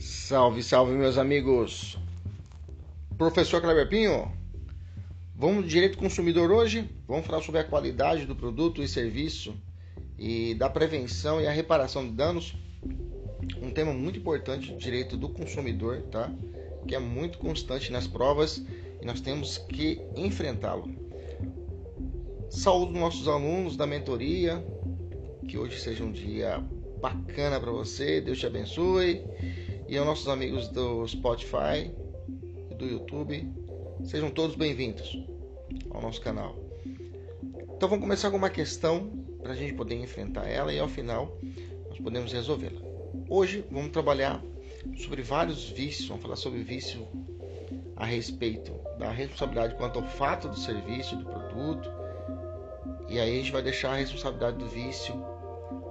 Salve, salve, meus amigos. Professor Kleber Pinho, vamos direito consumidor hoje? Vamos falar sobre a qualidade do produto e serviço e da prevenção e a reparação de danos. Um tema muito importante, direito do consumidor, tá? Que é muito constante nas provas e nós temos que enfrentá-lo. Saúde nossos alunos da mentoria, que hoje seja um dia bacana para você, Deus te abençoe e aos nossos amigos do Spotify e do YouTube. Sejam todos bem-vindos ao nosso canal. Então vamos começar com uma questão para a gente poder enfrentar ela e ao final nós podemos resolvê-la. Hoje vamos trabalhar sobre vários vícios, vamos falar sobre vício a respeito da responsabilidade quanto ao fato do serviço, do produto. E aí a gente vai deixar a responsabilidade do vício,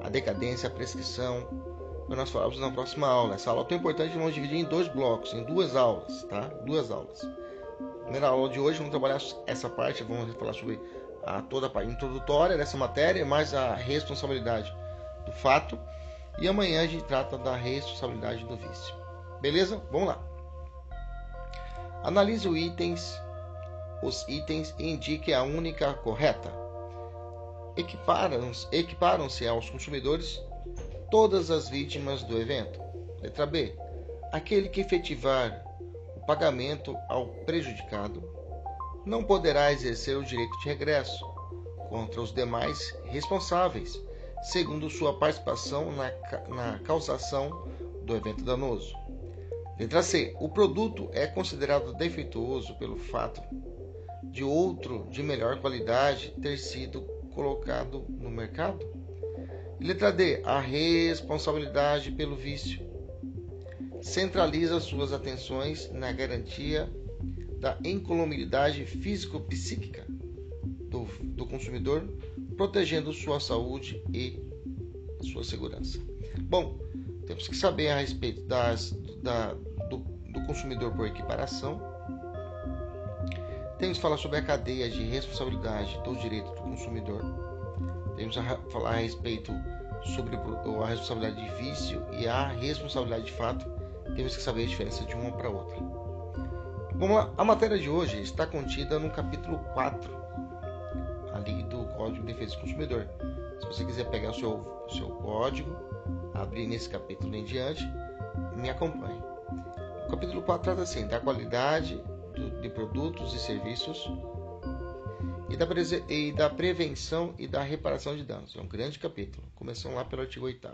a decadência, a prescrição, nós falamos na próxima aula. Essa aula é tão importante que vamos dividir em dois blocos, em duas aulas, tá? Duas aulas. primeira aula de hoje vamos trabalhar essa parte, vamos falar sobre a toda a parte introdutória dessa matéria, mais a responsabilidade do fato. E amanhã a gente trata da responsabilidade do vício. Beleza? Vamos lá. Analise os itens, os itens e indique a única correta. Equiparam-se equiparam aos consumidores todas as vítimas do evento. Letra B. Aquele que efetivar o pagamento ao prejudicado não poderá exercer o direito de regresso contra os demais responsáveis, segundo sua participação na, na causação do evento danoso. Letra C. O produto é considerado defeituoso pelo fato de outro de melhor qualidade ter sido colocado no mercado? Letra D. A responsabilidade pelo vício. Centraliza suas atenções na garantia da incolumidade físico-psíquica do, do consumidor, protegendo sua saúde e sua segurança. Bom, temos que saber a respeito das, da, do, do consumidor por equiparação. Temos que falar sobre a cadeia de responsabilidade do direito do consumidor temos a falar a respeito sobre a responsabilidade de vício e a responsabilidade de fato. Temos que saber a diferença de uma para outra. Vamos lá. A matéria de hoje está contida no capítulo 4 ali do Código de Defesa do Consumidor. Se você quiser pegar o seu, seu código, abrir nesse capítulo em diante, me acompanhe. O capítulo 4 trata assim da qualidade de produtos e serviços e da, e da prevenção e da reparação de danos. É um grande capítulo, começando lá pelo artigo 8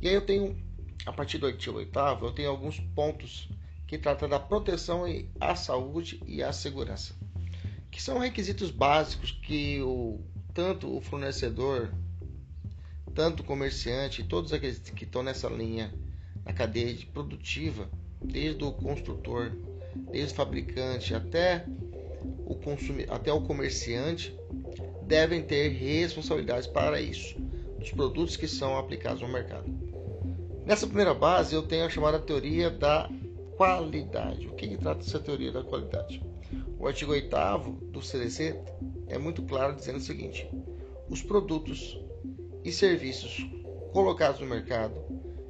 E aí eu tenho, a partir do artigo 8 eu tenho alguns pontos que tratam da proteção a saúde e a segurança, que são requisitos básicos que o, tanto o fornecedor, tanto o comerciante, todos aqueles que estão nessa linha, na cadeia produtiva, desde o construtor, desde o fabricante até o consumidor, até o comerciante devem ter responsabilidades para isso, dos produtos que são aplicados no mercado. Nessa primeira base, eu tenho a chamada teoria da qualidade. O que, que trata essa teoria da qualidade? O artigo 8 do CDC é muito claro dizendo o seguinte: os produtos e serviços colocados no mercado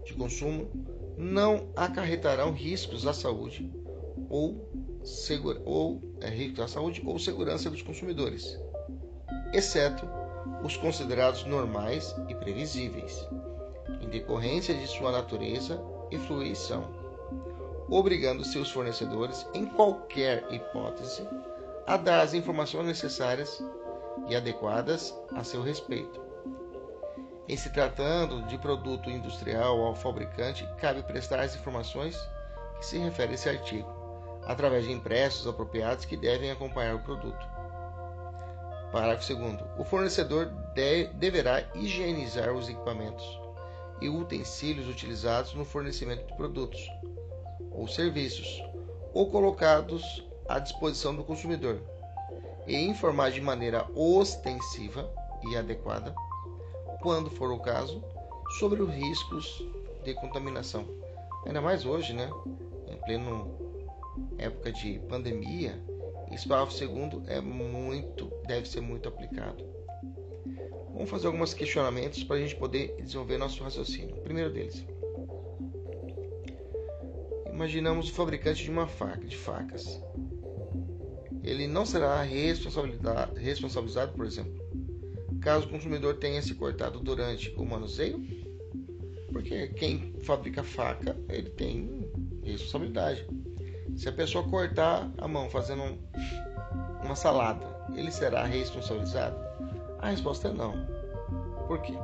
de consumo não acarretarão riscos à saúde ou segura, ou é, risco à saúde ou segurança dos consumidores, exceto os considerados normais e previsíveis, em decorrência de sua natureza e fluição, obrigando seus fornecedores, em qualquer hipótese, a dar as informações necessárias e adequadas a seu respeito. Em se tratando de produto industrial ao fabricante, cabe prestar as informações que se referem a esse artigo através de impressos apropriados que devem acompanhar o produto. Parágrafo 2. O fornecedor de, deverá higienizar os equipamentos e utensílios utilizados no fornecimento de produtos ou serviços ou colocados à disposição do consumidor e informar de maneira ostensiva e adequada, quando for o caso, sobre os riscos de contaminação. Ainda mais hoje, né? Em pleno época de pandemia, esse parágrafo segundo é muito, deve ser muito aplicado. Vamos fazer alguns questionamentos para a gente poder desenvolver nosso raciocínio. O primeiro deles. imaginamos o fabricante de uma faca, de facas. Ele não será responsabilizado, por exemplo, caso o consumidor tenha se cortado durante o manuseio, porque quem fabrica faca, ele tem responsabilidade. Se a pessoa cortar a mão fazendo um, uma salada, ele será responsabilizado? A resposta é não. Por quê?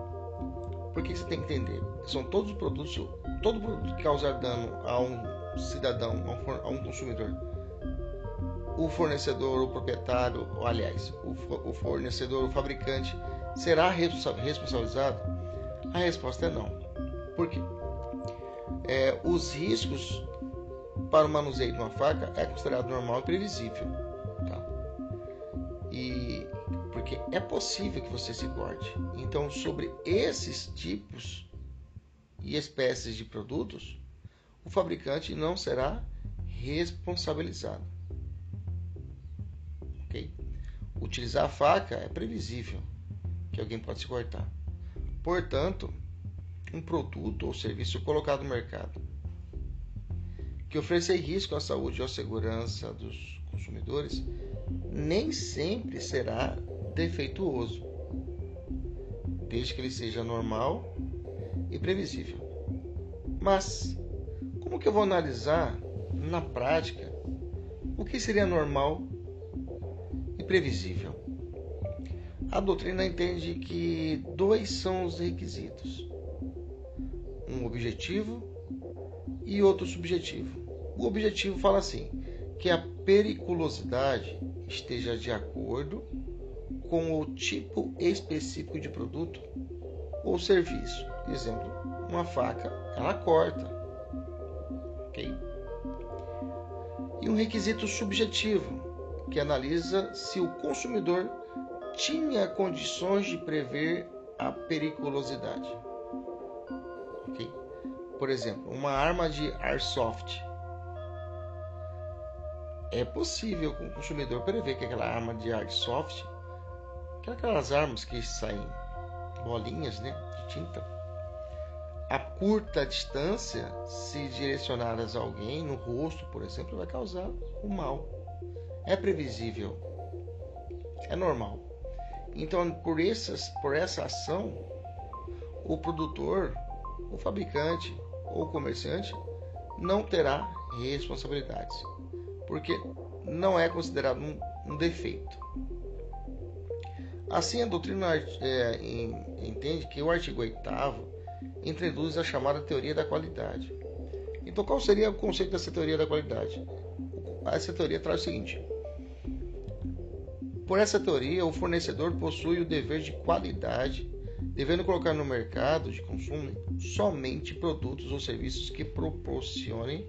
Porque você tem que entender, são todos os produtos, todo produto que causar dano a um cidadão, a um consumidor, o fornecedor, o proprietário, ou, aliás, o fornecedor, o fabricante, será responsabilizado? A resposta é não. Por quê? É, os riscos para o manuseio de uma faca é considerado normal e previsível. Tá? E porque é possível que você se corte. Então, sobre esses tipos e espécies de produtos, o fabricante não será responsabilizado. Ok? Utilizar a faca é previsível que alguém pode se cortar. Portanto, um produto ou serviço colocado no mercado que oferecer risco à saúde ou à segurança dos consumidores nem sempre será defeituoso, desde que ele seja normal e previsível. Mas como que eu vou analisar na prática o que seria normal e previsível? A doutrina entende que dois são os requisitos: um objetivo e outro subjetivo. O objetivo fala assim: que a periculosidade esteja de acordo com o tipo específico de produto ou serviço. Exemplo, uma faca, ela corta. OK? E um requisito subjetivo, que analisa se o consumidor tinha condições de prever a periculosidade. OK? Por exemplo, uma arma de airsoft é possível com o consumidor prever que aquela arma de airsoft, que aquelas armas que saem bolinhas né, de tinta, a curta distância, se direcionadas a alguém, no rosto, por exemplo, vai causar o mal. É previsível. É normal. Então, por, essas, por essa ação, o produtor, o fabricante ou o comerciante não terá responsabilidades porque não é considerado um, um defeito. Assim, a doutrina é, entende que o artigo 8 introduz a chamada teoria da qualidade. Então, qual seria o conceito dessa teoria da qualidade? Essa teoria traz o seguinte: por essa teoria, o fornecedor possui o dever de qualidade, devendo colocar no mercado de consumo somente produtos ou serviços que proporcionem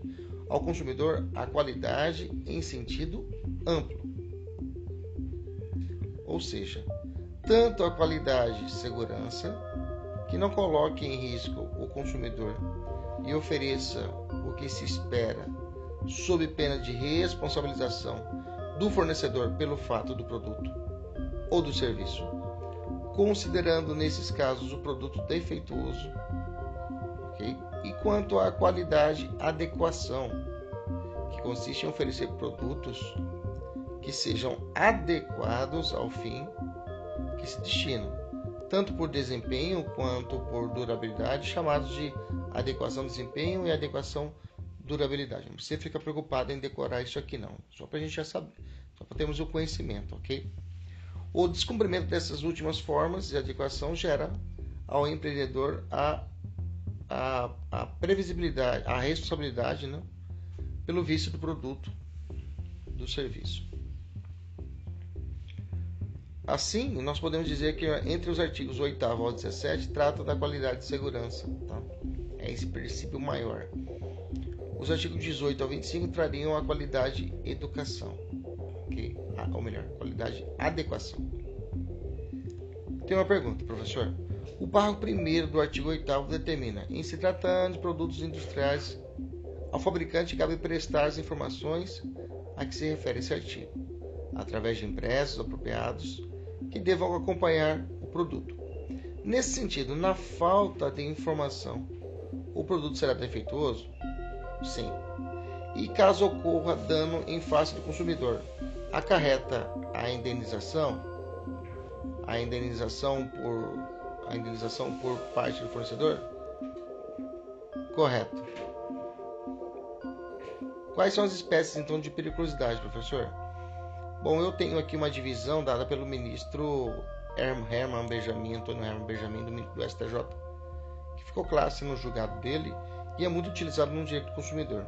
ao consumidor a qualidade em sentido amplo. Ou seja, tanto a qualidade e segurança, que não coloque em risco o consumidor e ofereça o que se espera, sob pena de responsabilização do fornecedor pelo fato do produto ou do serviço, considerando nesses casos o produto defeituoso okay? E quanto à qualidade, adequação, que consiste em oferecer produtos que sejam adequados ao fim que se destinam, tanto por desempenho quanto por durabilidade, chamados de adequação desempenho e adequação durabilidade. Não você fica preocupado em decorar isso aqui não, só para a gente já saber, só para termos o conhecimento, ok? O descumprimento dessas últimas formas de adequação gera ao empreendedor a a, a previsibilidade, a responsabilidade né, pelo vício do produto, do serviço. Assim, nós podemos dizer que entre os artigos 8 ao 17 trata da qualidade de segurança. Tá? É esse princípio maior. Os artigos 18 ao 25 trariam a qualidade educação. Okay? Ou melhor, qualidade adequação. Tem uma pergunta, professor. O parágrafo 1 do artigo 8 determina: em se tratando de produtos industriais, ao fabricante cabe prestar as informações a que se refere esse artigo, através de impressos apropriados que devam acompanhar o produto. Nesse sentido, na falta de informação, o produto será defeituoso? Sim. e caso ocorra dano em face do consumidor, acarreta a indenização, a indenização por a indenização por parte do fornecedor? Correto. Quais são as espécies então de periculosidade, professor? Bom, eu tenho aqui uma divisão dada pelo ministro Herman Benjamin, Antônio Herman Benjamin do STJ, que ficou classe no julgado dele e é muito utilizado no direito do consumidor.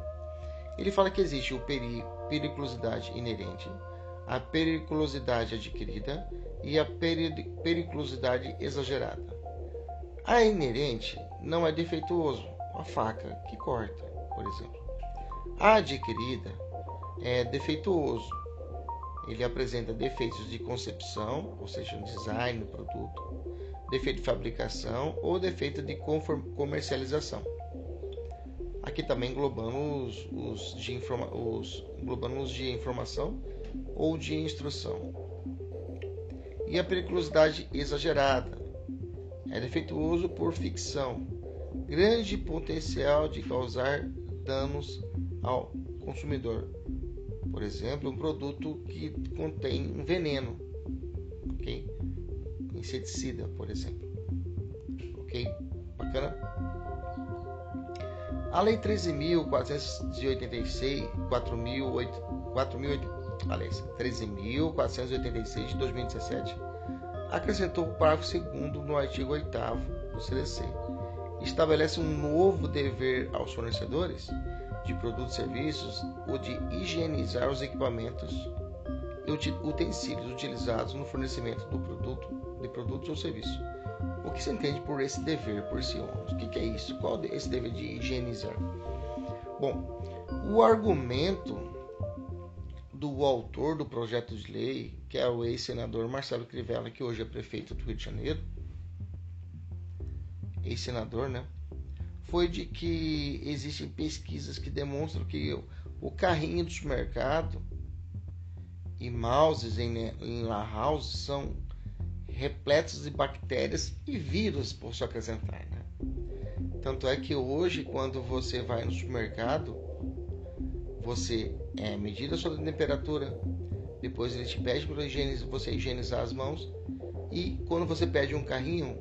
Ele fala que existe o peri periculosidade inerente, a periculosidade adquirida e a peri periculosidade exagerada. A inerente não é defeituoso, a faca que corta, por exemplo. A adquirida é defeituoso. Ele apresenta defeitos de concepção, ou seja, design do produto, defeito de fabricação ou defeito de comercialização. Aqui também englobando os, de, informa os, englobando os de informação ou de instrução. E a periculosidade exagerada é defeituoso por ficção, grande potencial de causar danos ao consumidor. Por exemplo, um produto que contém um veneno, ok? Inseticida, por exemplo. Ok? Bacana? A Lei 13.486, 13.486 de 2017 acrescentou o parágrafo 2 no artigo 8 do CDC. Estabelece um novo dever aos fornecedores de produtos e serviços, o de higienizar os equipamentos e utensílios utilizados no fornecimento do produto, de produtos ou serviços o que se entende por esse dever, por esse ônus? O que, é isso? Qual é esse dever de higienizar? Bom, o argumento do autor do projeto de lei, que é o ex-senador Marcelo Crivella, que hoje é prefeito do Rio de Janeiro, ex-senador, né? Foi de que existem pesquisas que demonstram que o carrinho do supermercado e mouses em, em la house são repletos de bactérias e vírus, por se acrescentar. Né? Tanto é que hoje, quando você vai no supermercado, você é, a sua temperatura, depois ele te pede para você higienizar as mãos e quando você pede um carrinho,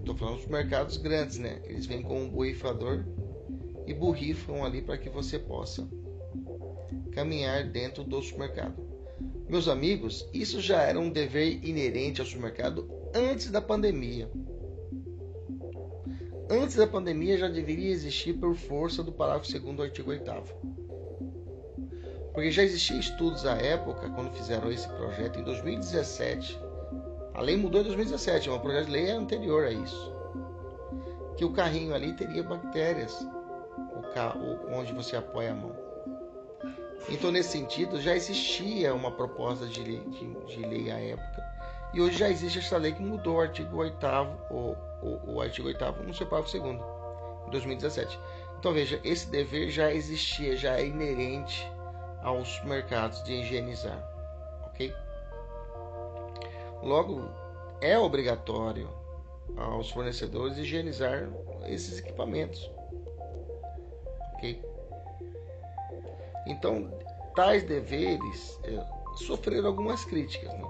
estou falando dos mercados grandes, né? Eles vêm com um borrifador e borrifam ali para que você possa caminhar dentro do supermercado. Meus amigos, isso já era um dever inerente ao supermercado antes da pandemia. Antes da pandemia já deveria existir por força do parágrafo 2 do artigo 8 Porque já existiam estudos à época, quando fizeram esse projeto, em 2017. A lei mudou em 2017, mas o projeto de lei é anterior a isso. Que o carrinho ali teria bactérias, onde você apoia a mão. Então, nesse sentido, já existia uma proposta de lei, de, de lei à época. E hoje já existe essa lei que mudou o artigo 8 o, o, o artigo 8 no seu parágrafo 2 em 2017. Então veja, esse dever já existia, já é inerente aos mercados de higienizar, ok? Logo, é obrigatório aos fornecedores higienizar esses equipamentos, ok? Então, tais deveres é, sofreram algumas críticas, né?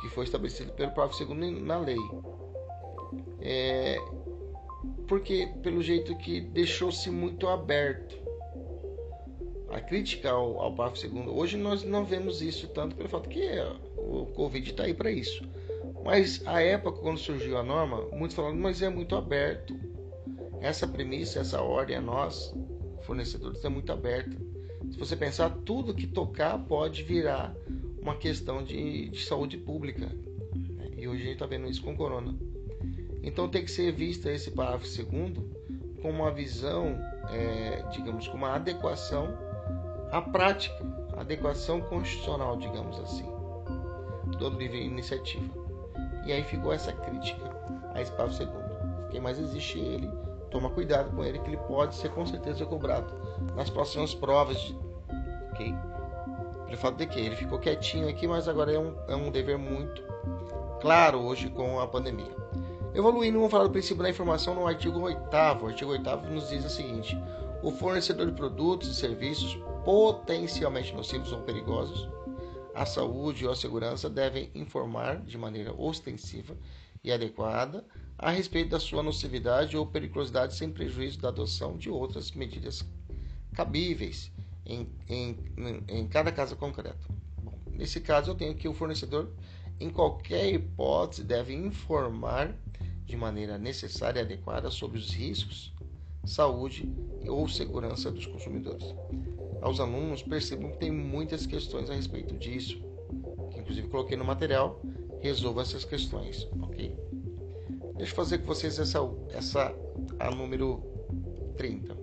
que foi estabelecido pelo parágrafo 2 na lei. É, porque, pelo jeito que deixou-se muito aberto a crítica ao, ao parágrafo 2 Hoje nós não vemos isso tanto pelo fato que é, o Covid está aí para isso. Mas a época, quando surgiu a norma, muitos falaram, mas é muito aberto. Essa premissa, essa ordem a nós fornecedores é muito aberta. Se você pensar, tudo que tocar pode virar uma questão de, de saúde pública. E hoje a gente está vendo isso com o corona. Então tem que ser vista esse parágrafo segundo com uma visão, é, digamos, com uma adequação à prática, adequação constitucional, digamos assim, do livre iniciativa. E aí ficou essa crítica a parágrafo segundo. Quem mais existe ele toma cuidado com ele, que ele pode ser com certeza cobrado nas próximas provas. Ok? Pelo fato de que ele ficou quietinho aqui, mas agora é um, é um dever muito claro hoje com a pandemia. Evoluindo, vamos falar do princípio da informação no artigo 8. O artigo 8 nos diz o seguinte: O fornecedor de produtos e serviços potencialmente nocivos ou perigosos à saúde ou à segurança devem informar de maneira ostensiva e adequada a respeito da sua nocividade ou periculosidade sem prejuízo da adoção de outras medidas cabíveis em, em, em cada caso concreto. Bom, nesse caso, eu tenho que o fornecedor, em qualquer hipótese, deve informar de maneira necessária e adequada sobre os riscos, saúde ou segurança dos consumidores aos alunos, percebam que tem muitas questões a respeito disso, que inclusive coloquei no material, resolva essas questões, ok? Deixa eu fazer com vocês essa, essa a número 30.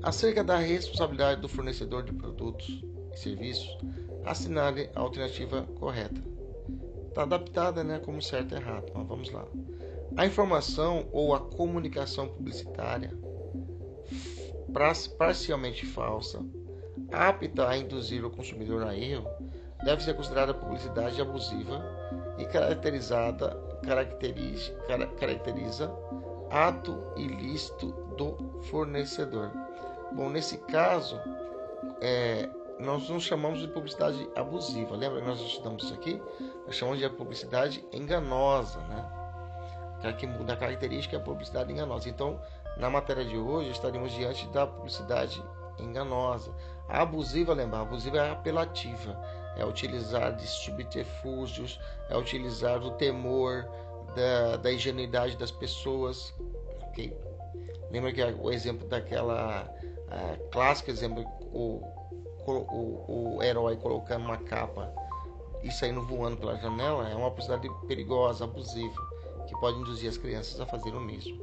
Acerca da responsabilidade do fornecedor de produtos e serviços, assinale a alternativa correta. Está adaptada né, como certo e errado, mas vamos lá. A informação ou a comunicação publicitária parcialmente falsa, apta a induzir o consumidor a erro, deve ser considerada publicidade abusiva e caracterizada caracteriza, caracteriza ato ilícito do fornecedor. Bom, nesse caso, é, nós não chamamos de publicidade abusiva. Lembra que nós estudamos isso aqui? Nós chamamos de publicidade enganosa, né? Que muda a característica é a publicidade enganosa. Então, na matéria de hoje, estaríamos diante da publicidade enganosa. A abusiva, lembrar, abusiva é apelativa, é utilizar de subterfúgios, é utilizar o temor, da, da ingenuidade das pessoas. Okay? Lembra que o exemplo daquela clássica exemplo, o, o, o herói colocando uma capa e saindo voando pela janela é uma publicidade perigosa, abusiva, que pode induzir as crianças a fazer o mesmo.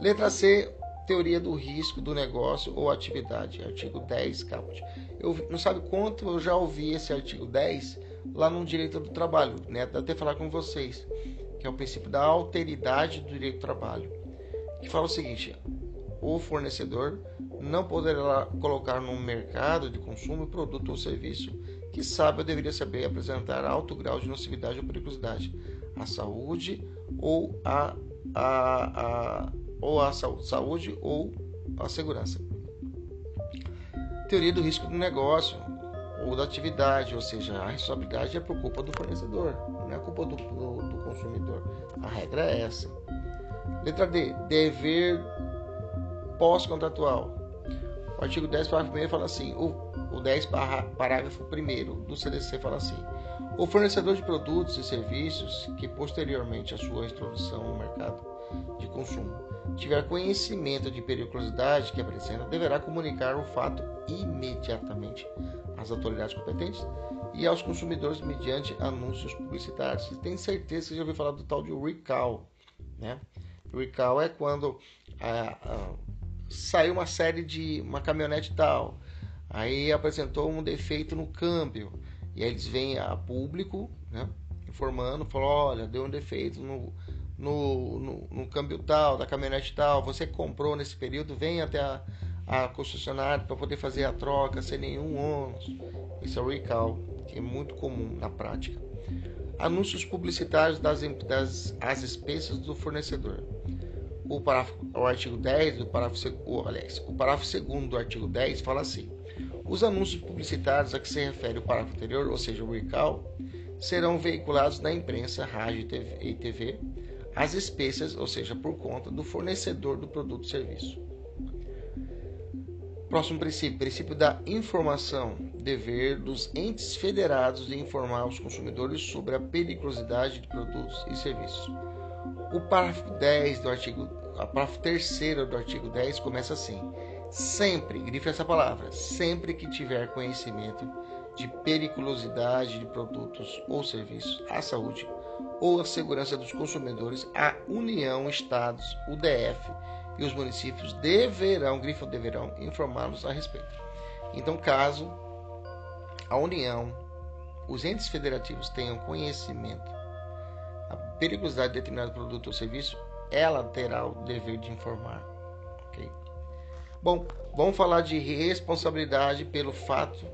Letra C, teoria do risco do negócio ou atividade. Artigo 10, caput. Eu não sabe quanto eu já ouvi esse artigo 10 lá no direito do trabalho, né? Até falar com vocês, que é o princípio da alteridade do direito do trabalho, que fala o seguinte: o fornecedor não poderá colocar no mercado de consumo produto ou serviço que sabe ou deveria saber apresentar alto grau de nocividade ou periculosidade à saúde ou a, a, a ou a saúde ou a segurança. Teoria do risco do negócio ou da atividade, ou seja, a responsabilidade é por culpa do fornecedor, não é culpa do, do, do consumidor. A regra é essa. Letra D. Dever pós-contratual. O artigo 10, parágrafo 1 fala assim: o, o 10, parágrafo 1 do CDC fala assim: o fornecedor de produtos e serviços que posteriormente à sua introdução no mercado de consumo tiver conhecimento de periculosidade que apresenta, deverá comunicar o fato imediatamente às autoridades competentes e aos consumidores mediante anúncios publicitários. Você tem certeza que já ouviu falar do tal de recall, né? Recall é quando ah, ah, saiu uma série de uma caminhonete tal, aí apresentou um defeito no câmbio e aí eles vêm a público, né? Informando, falou, olha, deu um defeito no no, no, no câmbio tal, da caminhonete tal, você comprou nesse período, vem até a, a concessionária para poder fazer a troca sem nenhum ônus. Isso é o recall, que é muito comum na prática. Anúncios publicitários das, das as expensas do fornecedor. O, parágrafo, o artigo 10 do parágrafo, o, aliás, o parágrafo 2 do artigo 10 fala assim: os anúncios publicitários a que se refere o parágrafo anterior, ou seja, o recall, serão veiculados na imprensa, rádio e TV as espécies, ou seja, por conta do fornecedor do produto ou serviço. Próximo princípio, princípio da informação, dever dos entes federados de informar os consumidores sobre a periculosidade de produtos e serviços. O parágrafo 10 do artigo, a parágrafo 3 do artigo 10 começa assim: sempre, grife essa palavra, sempre que tiver conhecimento de periculosidade de produtos ou serviços à saúde ou a segurança dos consumidores, a União, Estados, o DF e os municípios deverão, grifo deverão, informá-los a respeito. Então, caso a União, os entes federativos tenham conhecimento a periculosidade de determinado produto ou serviço, ela terá o dever de informar. Ok? Bom, vamos falar de responsabilidade pelo fato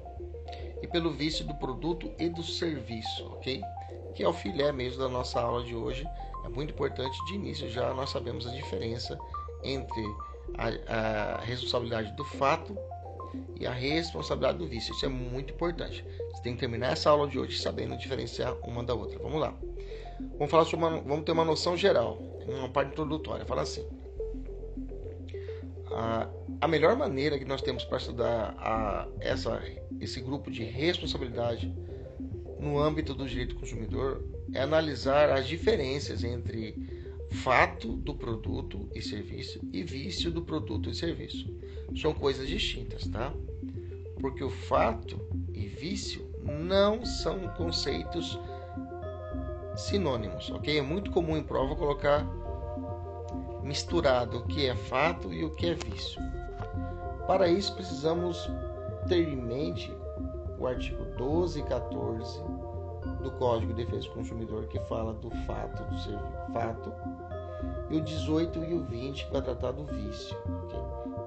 e pelo vício do produto e do serviço, ok? Que é o filé mesmo da nossa aula de hoje. É muito importante de início já nós sabemos a diferença entre a, a responsabilidade do fato e a responsabilidade do vício. Isso é muito importante. Você tem que terminar essa aula de hoje sabendo diferenciar uma da outra. Vamos lá. Vamos falar sobre uma, vamos ter uma noção geral, uma parte introdutória. Fala assim: a, melhor maneira que nós temos para estudar a, essa, esse grupo de responsabilidade no âmbito do direito do consumidor é analisar as diferenças entre fato do produto e serviço e vício do produto e serviço. São coisas distintas, tá? Porque o fato e vício não são conceitos sinônimos, ok? É muito comum em prova colocar misturado o que é fato e o que é vício. Para isso precisamos ter em mente o artigo 12 e 14 do Código de Defesa do Consumidor que fala do fato do serviço, fato e o 18 e o 20 que vai tratar do vício. Okay?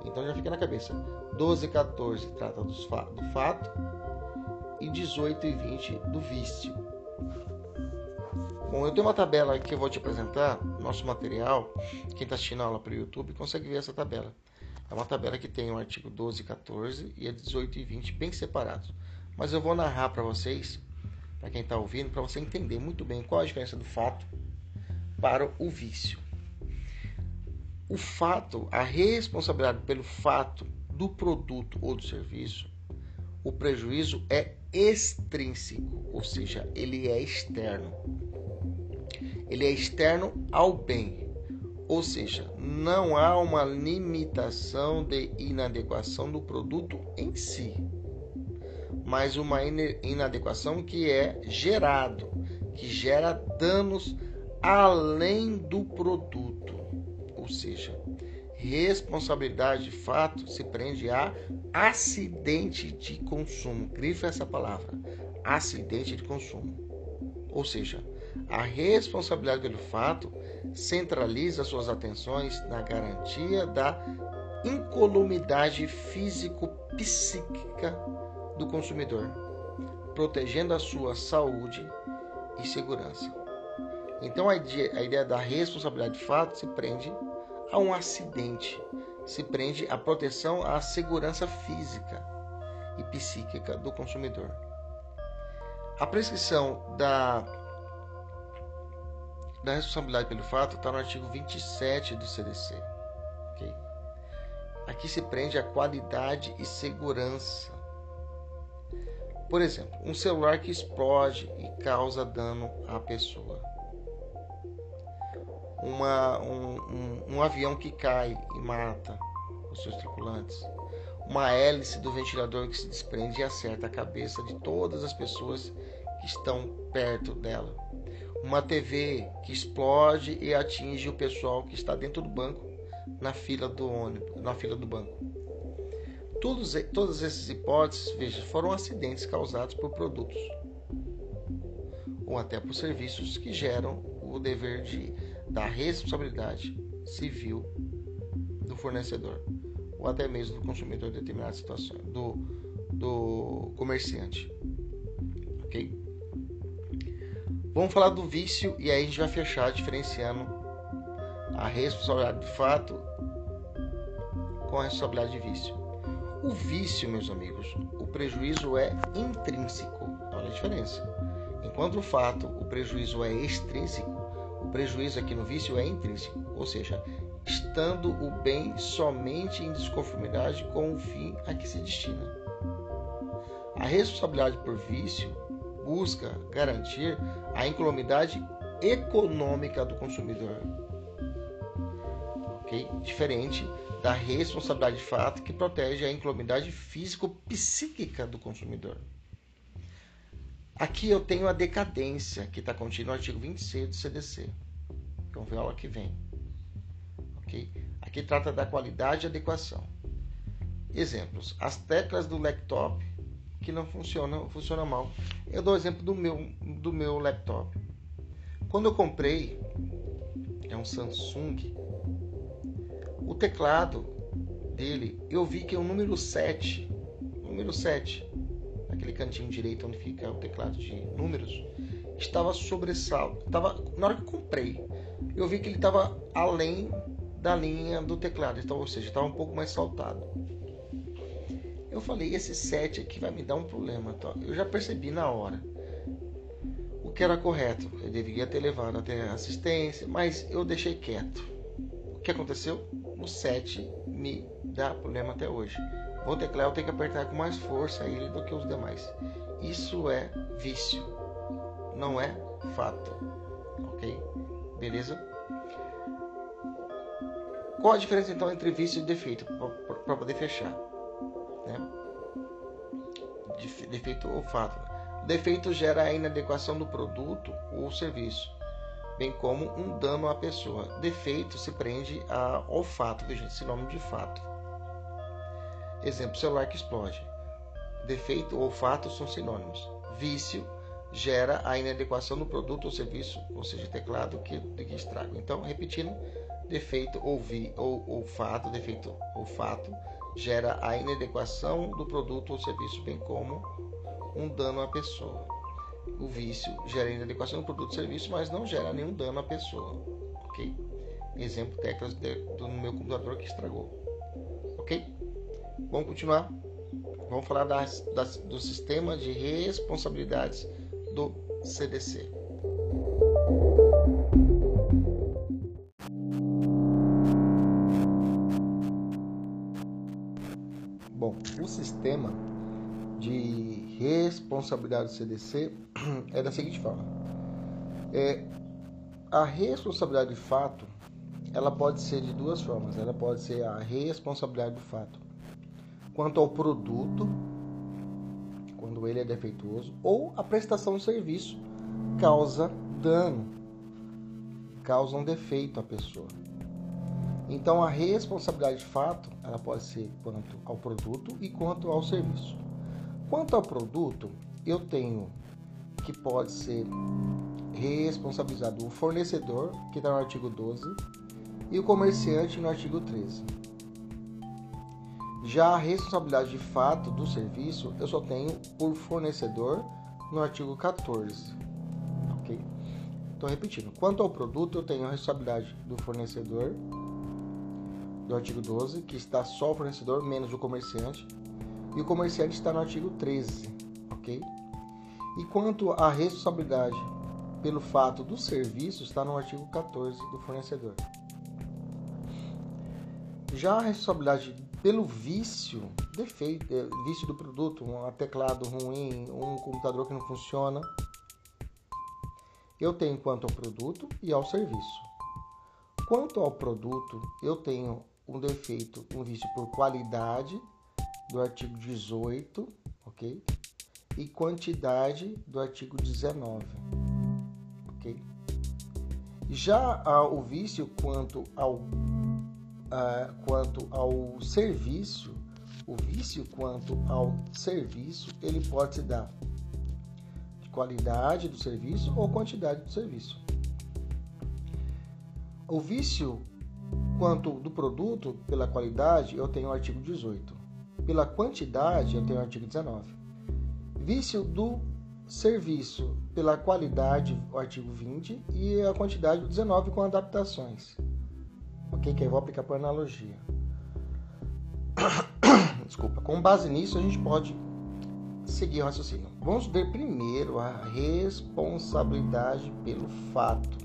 Então já fica na cabeça. 12 e 14 trata dos fa do fato e 18 e 20 do vício. Bom, eu tenho uma tabela que eu vou te apresentar, nosso material. Quem está assistindo a aula pelo YouTube consegue ver essa tabela. É uma tabela que tem o artigo 12 e 14 e a 18 e 20 bem separados. Mas eu vou narrar para vocês, para quem está ouvindo, para você entender muito bem qual a diferença do fato para o vício o fato, a responsabilidade pelo fato do produto ou do serviço, o prejuízo é extrínseco, ou seja, ele é externo. Ele é externo ao bem, ou seja, não há uma limitação de inadequação do produto em si, mas uma inadequação que é gerado, que gera danos além do produto ou seja, responsabilidade de fato se prende a acidente de consumo. Grifa essa palavra: acidente de consumo. Ou seja, a responsabilidade pelo fato centraliza suas atenções na garantia da incolumidade físico-psíquica do consumidor, protegendo a sua saúde e segurança. Então a ideia, a ideia da responsabilidade de fato se prende a um acidente, se prende à proteção à segurança física e psíquica do consumidor. A prescrição da, da responsabilidade pelo fato está no artigo 27 do CDC. Okay? Aqui se prende a qualidade e segurança. Por exemplo, um celular que explode e causa dano à pessoa. Uma, um, um, um avião que cai e mata os seus tripulantes, uma hélice do ventilador que se desprende e acerta a cabeça de todas as pessoas que estão perto dela, uma TV que explode e atinge o pessoal que está dentro do banco na fila do ônibus, na fila do banco. Todos, todas essas hipóteses, veja, foram acidentes causados por produtos ou até por serviços que geram o dever de da responsabilidade civil do fornecedor ou até mesmo do consumidor em determinada situação, do, do comerciante. Ok? Vamos falar do vício e aí a gente vai fechar diferenciando a responsabilidade de fato com a responsabilidade de vício. O vício, meus amigos, o prejuízo é intrínseco. Olha a diferença. Enquanto o fato, o prejuízo é extrínseco, prejuízo aqui no vício é intrínseco, ou seja, estando o bem somente em desconformidade com o fim a que se destina. A responsabilidade por vício busca garantir a incolumidade econômica do consumidor. Okay? Diferente da responsabilidade de fato que protege a incolumidade físico-psíquica do consumidor. Aqui eu tenho a decadência, que está contida no artigo 26 do CDC. Vamos ver a aula que vem. Ok? Aqui trata da qualidade e adequação. Exemplos. As teclas do laptop que não funcionam, funcionam mal. Eu dou exemplo do meu, do meu laptop. Quando eu comprei, é um Samsung, o teclado dele, eu vi que é o número 7, número 7, naquele cantinho direito onde fica o teclado de números, estava sobressalto. Estava, na hora que eu comprei, eu vi que ele estava além da linha do teclado, então, ou seja, estava um pouco mais saltado. Eu falei, esse 7 aqui vai me dar um problema. Então, eu já percebi na hora o que era correto. Eu deveria ter levado até assistência, mas eu deixei quieto. O que aconteceu? O 7 me dá problema até hoje. O teclado eu tenho que apertar com mais força ele do que os demais. Isso é vício, não é fato. Ok? Beleza? Qual a diferença então entre vício e defeito? Para poder fechar. Né? Defeito ou fato. Defeito gera a inadequação do produto ou serviço, bem como um dano à pessoa. Defeito se prende ao fato, veja, nome de fato. Exemplo, celular que explode. Defeito ou fato são sinônimos. Vício gera a inadequação do produto ou serviço, ou seja, teclado que, que estraga. Então, repetindo, defeito ouvir ou olfato, defeito olfato, gera a inadequação do produto ou serviço, bem como um dano à pessoa. O vício gera inadequação do produto ou serviço, mas não gera nenhum dano à pessoa. Ok? Exemplo, teclas do meu computador que estragou. Ok? Vamos continuar? Vamos falar das, das, do sistema de responsabilidades do CDC. Responsabilidade do CDC é da seguinte forma: é, a responsabilidade de fato ela pode ser de duas formas. Ela pode ser a responsabilidade do fato quanto ao produto, quando ele é defeituoso, ou a prestação de serviço causa dano, causa um defeito à pessoa. Então a responsabilidade de fato, ela pode ser quanto ao produto e quanto ao serviço. Quanto ao produto, eu tenho que pode ser responsabilizado o fornecedor, que está no artigo 12, e o comerciante no artigo 13. Já a responsabilidade de fato do serviço eu só tenho por fornecedor no artigo 14. Ok? Então, repetindo: quanto ao produto, eu tenho a responsabilidade do fornecedor do artigo 12, que está só o fornecedor menos o comerciante, e o comerciante está no artigo 13, ok? E quanto à responsabilidade pelo fato do serviço, está no artigo 14 do fornecedor. Já a responsabilidade pelo vício, defeito, é, vício do produto, um teclado ruim, um computador que não funciona, eu tenho quanto ao produto e ao serviço. Quanto ao produto, eu tenho um defeito, um vício por qualidade do artigo 18, ok? E quantidade do artigo 19, ok? Já o vício quanto ao, quanto ao serviço, o vício quanto ao serviço, ele pode se dar de qualidade do serviço ou quantidade do serviço. O vício Quanto do produto, pela qualidade, eu tenho o artigo 18. Pela quantidade, eu tenho o artigo 19. Vício do serviço, pela qualidade, o artigo 20. E a quantidade, o 19, com adaptações. Ok? Que eu vou aplicar por analogia. Desculpa. Com base nisso, a gente pode seguir o raciocínio. Vamos ver primeiro a responsabilidade pelo fato.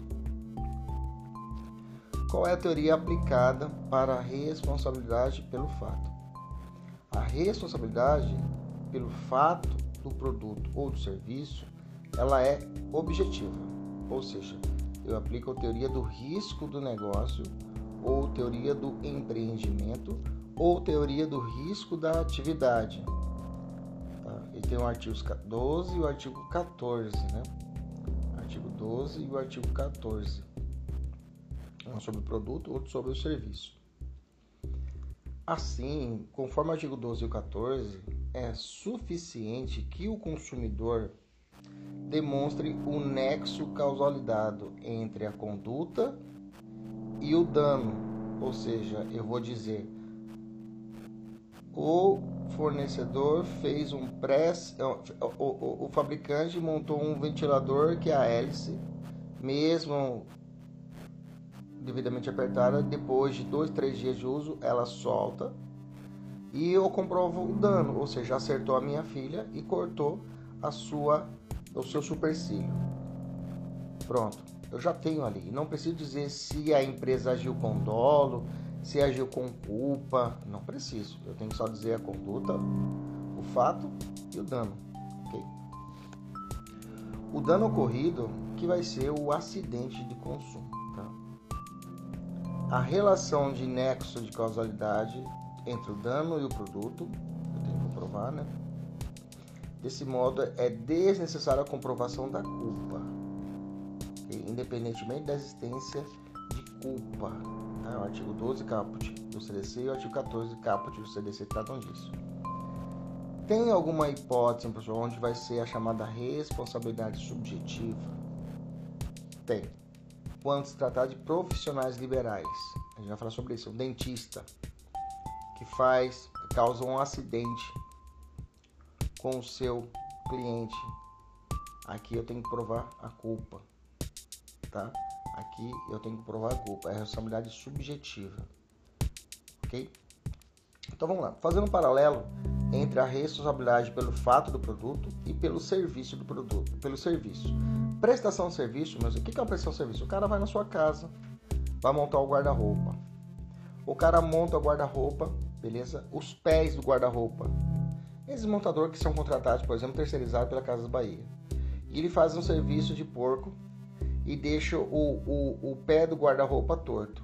Qual é a teoria aplicada para a responsabilidade pelo fato? A responsabilidade pelo fato do produto ou do serviço, ela é objetiva, ou seja, eu aplico a teoria do risco do negócio, ou teoria do empreendimento, ou teoria do risco da atividade. Tá? E tem o artigo 12 e o artigo 14, né? Artigo 12 e o artigo 14 um sobre o produto, outro sobre o serviço. Assim, conforme o artigo 12 e 14, é suficiente que o consumidor demonstre o nexo causalidade entre a conduta e o dano. Ou seja, eu vou dizer, o fornecedor fez um press, o, o, o fabricante montou um ventilador que é a hélice, mesmo devidamente apertada, depois de dois, três dias de uso, ela solta e eu comprovo o dano, ou seja, acertou a minha filha e cortou a sua, o seu supercílio. Pronto, eu já tenho ali. Não preciso dizer se a empresa agiu com dolo, se agiu com culpa, não preciso. Eu tenho que só dizer a conduta, o fato e o dano. O dano ocorrido que vai ser o acidente de consumo. Tá? A relação de nexo de causalidade entre o dano e o produto, eu tenho que comprovar, né? Desse modo, é desnecessária a comprovação da culpa, independentemente da existência de culpa. Tá? O artigo 12 caput do CDC e o artigo 14 caput do CDC tratam disso. Tem alguma hipótese, professor, onde vai ser a chamada responsabilidade subjetiva? Tem. Quando se tratar de profissionais liberais, a gente vai falar sobre isso. Um dentista que faz, causa um acidente com o seu cliente. Aqui eu tenho que provar a culpa, tá? Aqui eu tenho que provar a culpa, é a responsabilidade subjetiva, ok? Então vamos lá, fazendo um paralelo entre a responsabilidade pelo fato do produto e pelo serviço do produto, pelo serviço. Prestação de serviço, mas o que é uma prestação de serviço? O cara vai na sua casa, vai montar o guarda-roupa. O cara monta o guarda-roupa, beleza? Os pés do guarda-roupa. Esses montadores que são contratados, por exemplo, terceirizados pela Casa Bahia. E ele faz um serviço de porco e deixa o, o, o pé do guarda-roupa torto.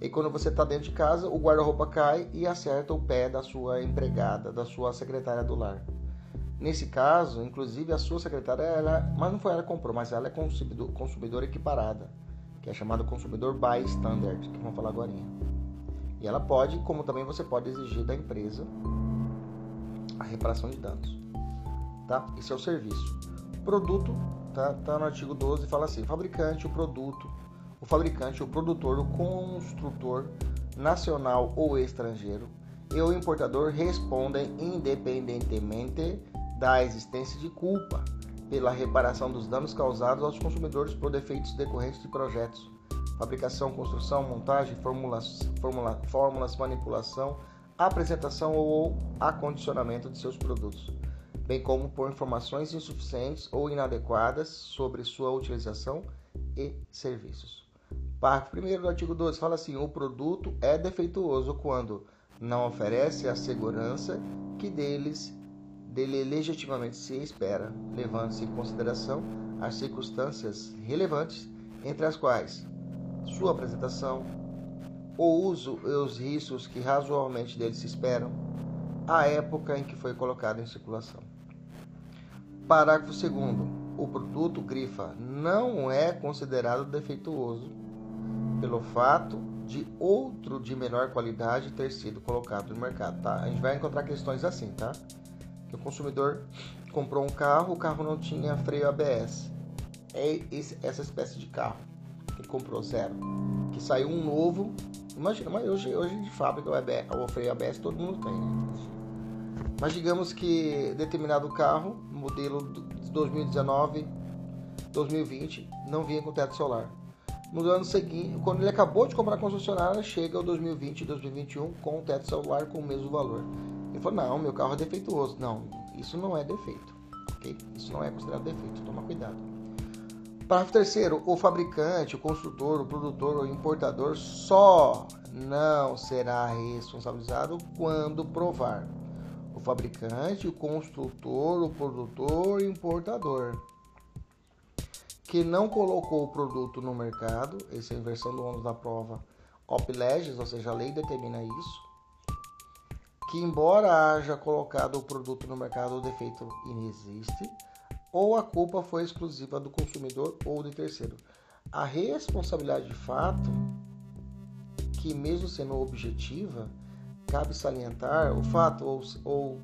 E quando você está dentro de casa, o guarda-roupa cai e acerta o pé da sua empregada, da sua secretária do lar. Nesse caso, inclusive a sua secretária, ela, mas não foi ela que comprou, mas ela é consumidor, consumidor equiparada, que é chamado consumidor by standard, que vamos falar agora. E ela pode, como também você pode exigir da empresa a reparação de danos. Tá? Esse é o serviço. Produto, tá, tá no artigo 12, fala assim: fabricante, o produto o fabricante, o produtor, o construtor nacional ou estrangeiro e o importador respondem independentemente da existência de culpa pela reparação dos danos causados aos consumidores por defeitos decorrentes de projetos, fabricação, construção, montagem, fórmulas, fórmulas manipulação, apresentação ou acondicionamento de seus produtos, bem como por informações insuficientes ou inadequadas sobre sua utilização e serviços. Parágrafo 1 do artigo 12 fala assim: o produto é defeituoso quando não oferece a segurança que deles dele legitimamente se espera, levando-se em consideração as circunstâncias relevantes, entre as quais sua apresentação, o uso e os riscos que razoavelmente dele se esperam, a época em que foi colocado em circulação. Parágrafo 2 o produto grifa não é considerado defeituoso pelo fato de outro de menor qualidade ter sido colocado no mercado, tá? A gente vai encontrar questões assim, tá? Que o consumidor comprou um carro, o carro não tinha freio ABS. É essa espécie de carro comprou zero, que saiu um novo. Imagina, mas hoje, hoje de fábrica o, freio ABS todo mundo tem, né? Mas digamos que determinado carro, modelo de 2019, 2020, não vinha com teto solar no ano seguinte, quando ele acabou de comprar a concessionária, chega o 2020 e 2021 com o teto celular com o mesmo valor. Ele falou: Não, meu carro é defeituoso. Não, isso não é defeito. Isso não é considerado defeito. Toma cuidado. Parágrafo terceiro: o fabricante, o construtor, o produtor ou importador só não será responsabilizado quando provar. O fabricante, o construtor, o produtor e importador que não colocou o produto no mercado, essa é a inversão do ônus da prova op legis, ou seja, a lei determina isso, que embora haja colocado o produto no mercado, o defeito inexiste, ou a culpa foi exclusiva do consumidor ou de terceiro. A responsabilidade de fato, que mesmo sendo objetiva, cabe salientar o fato ou, ou,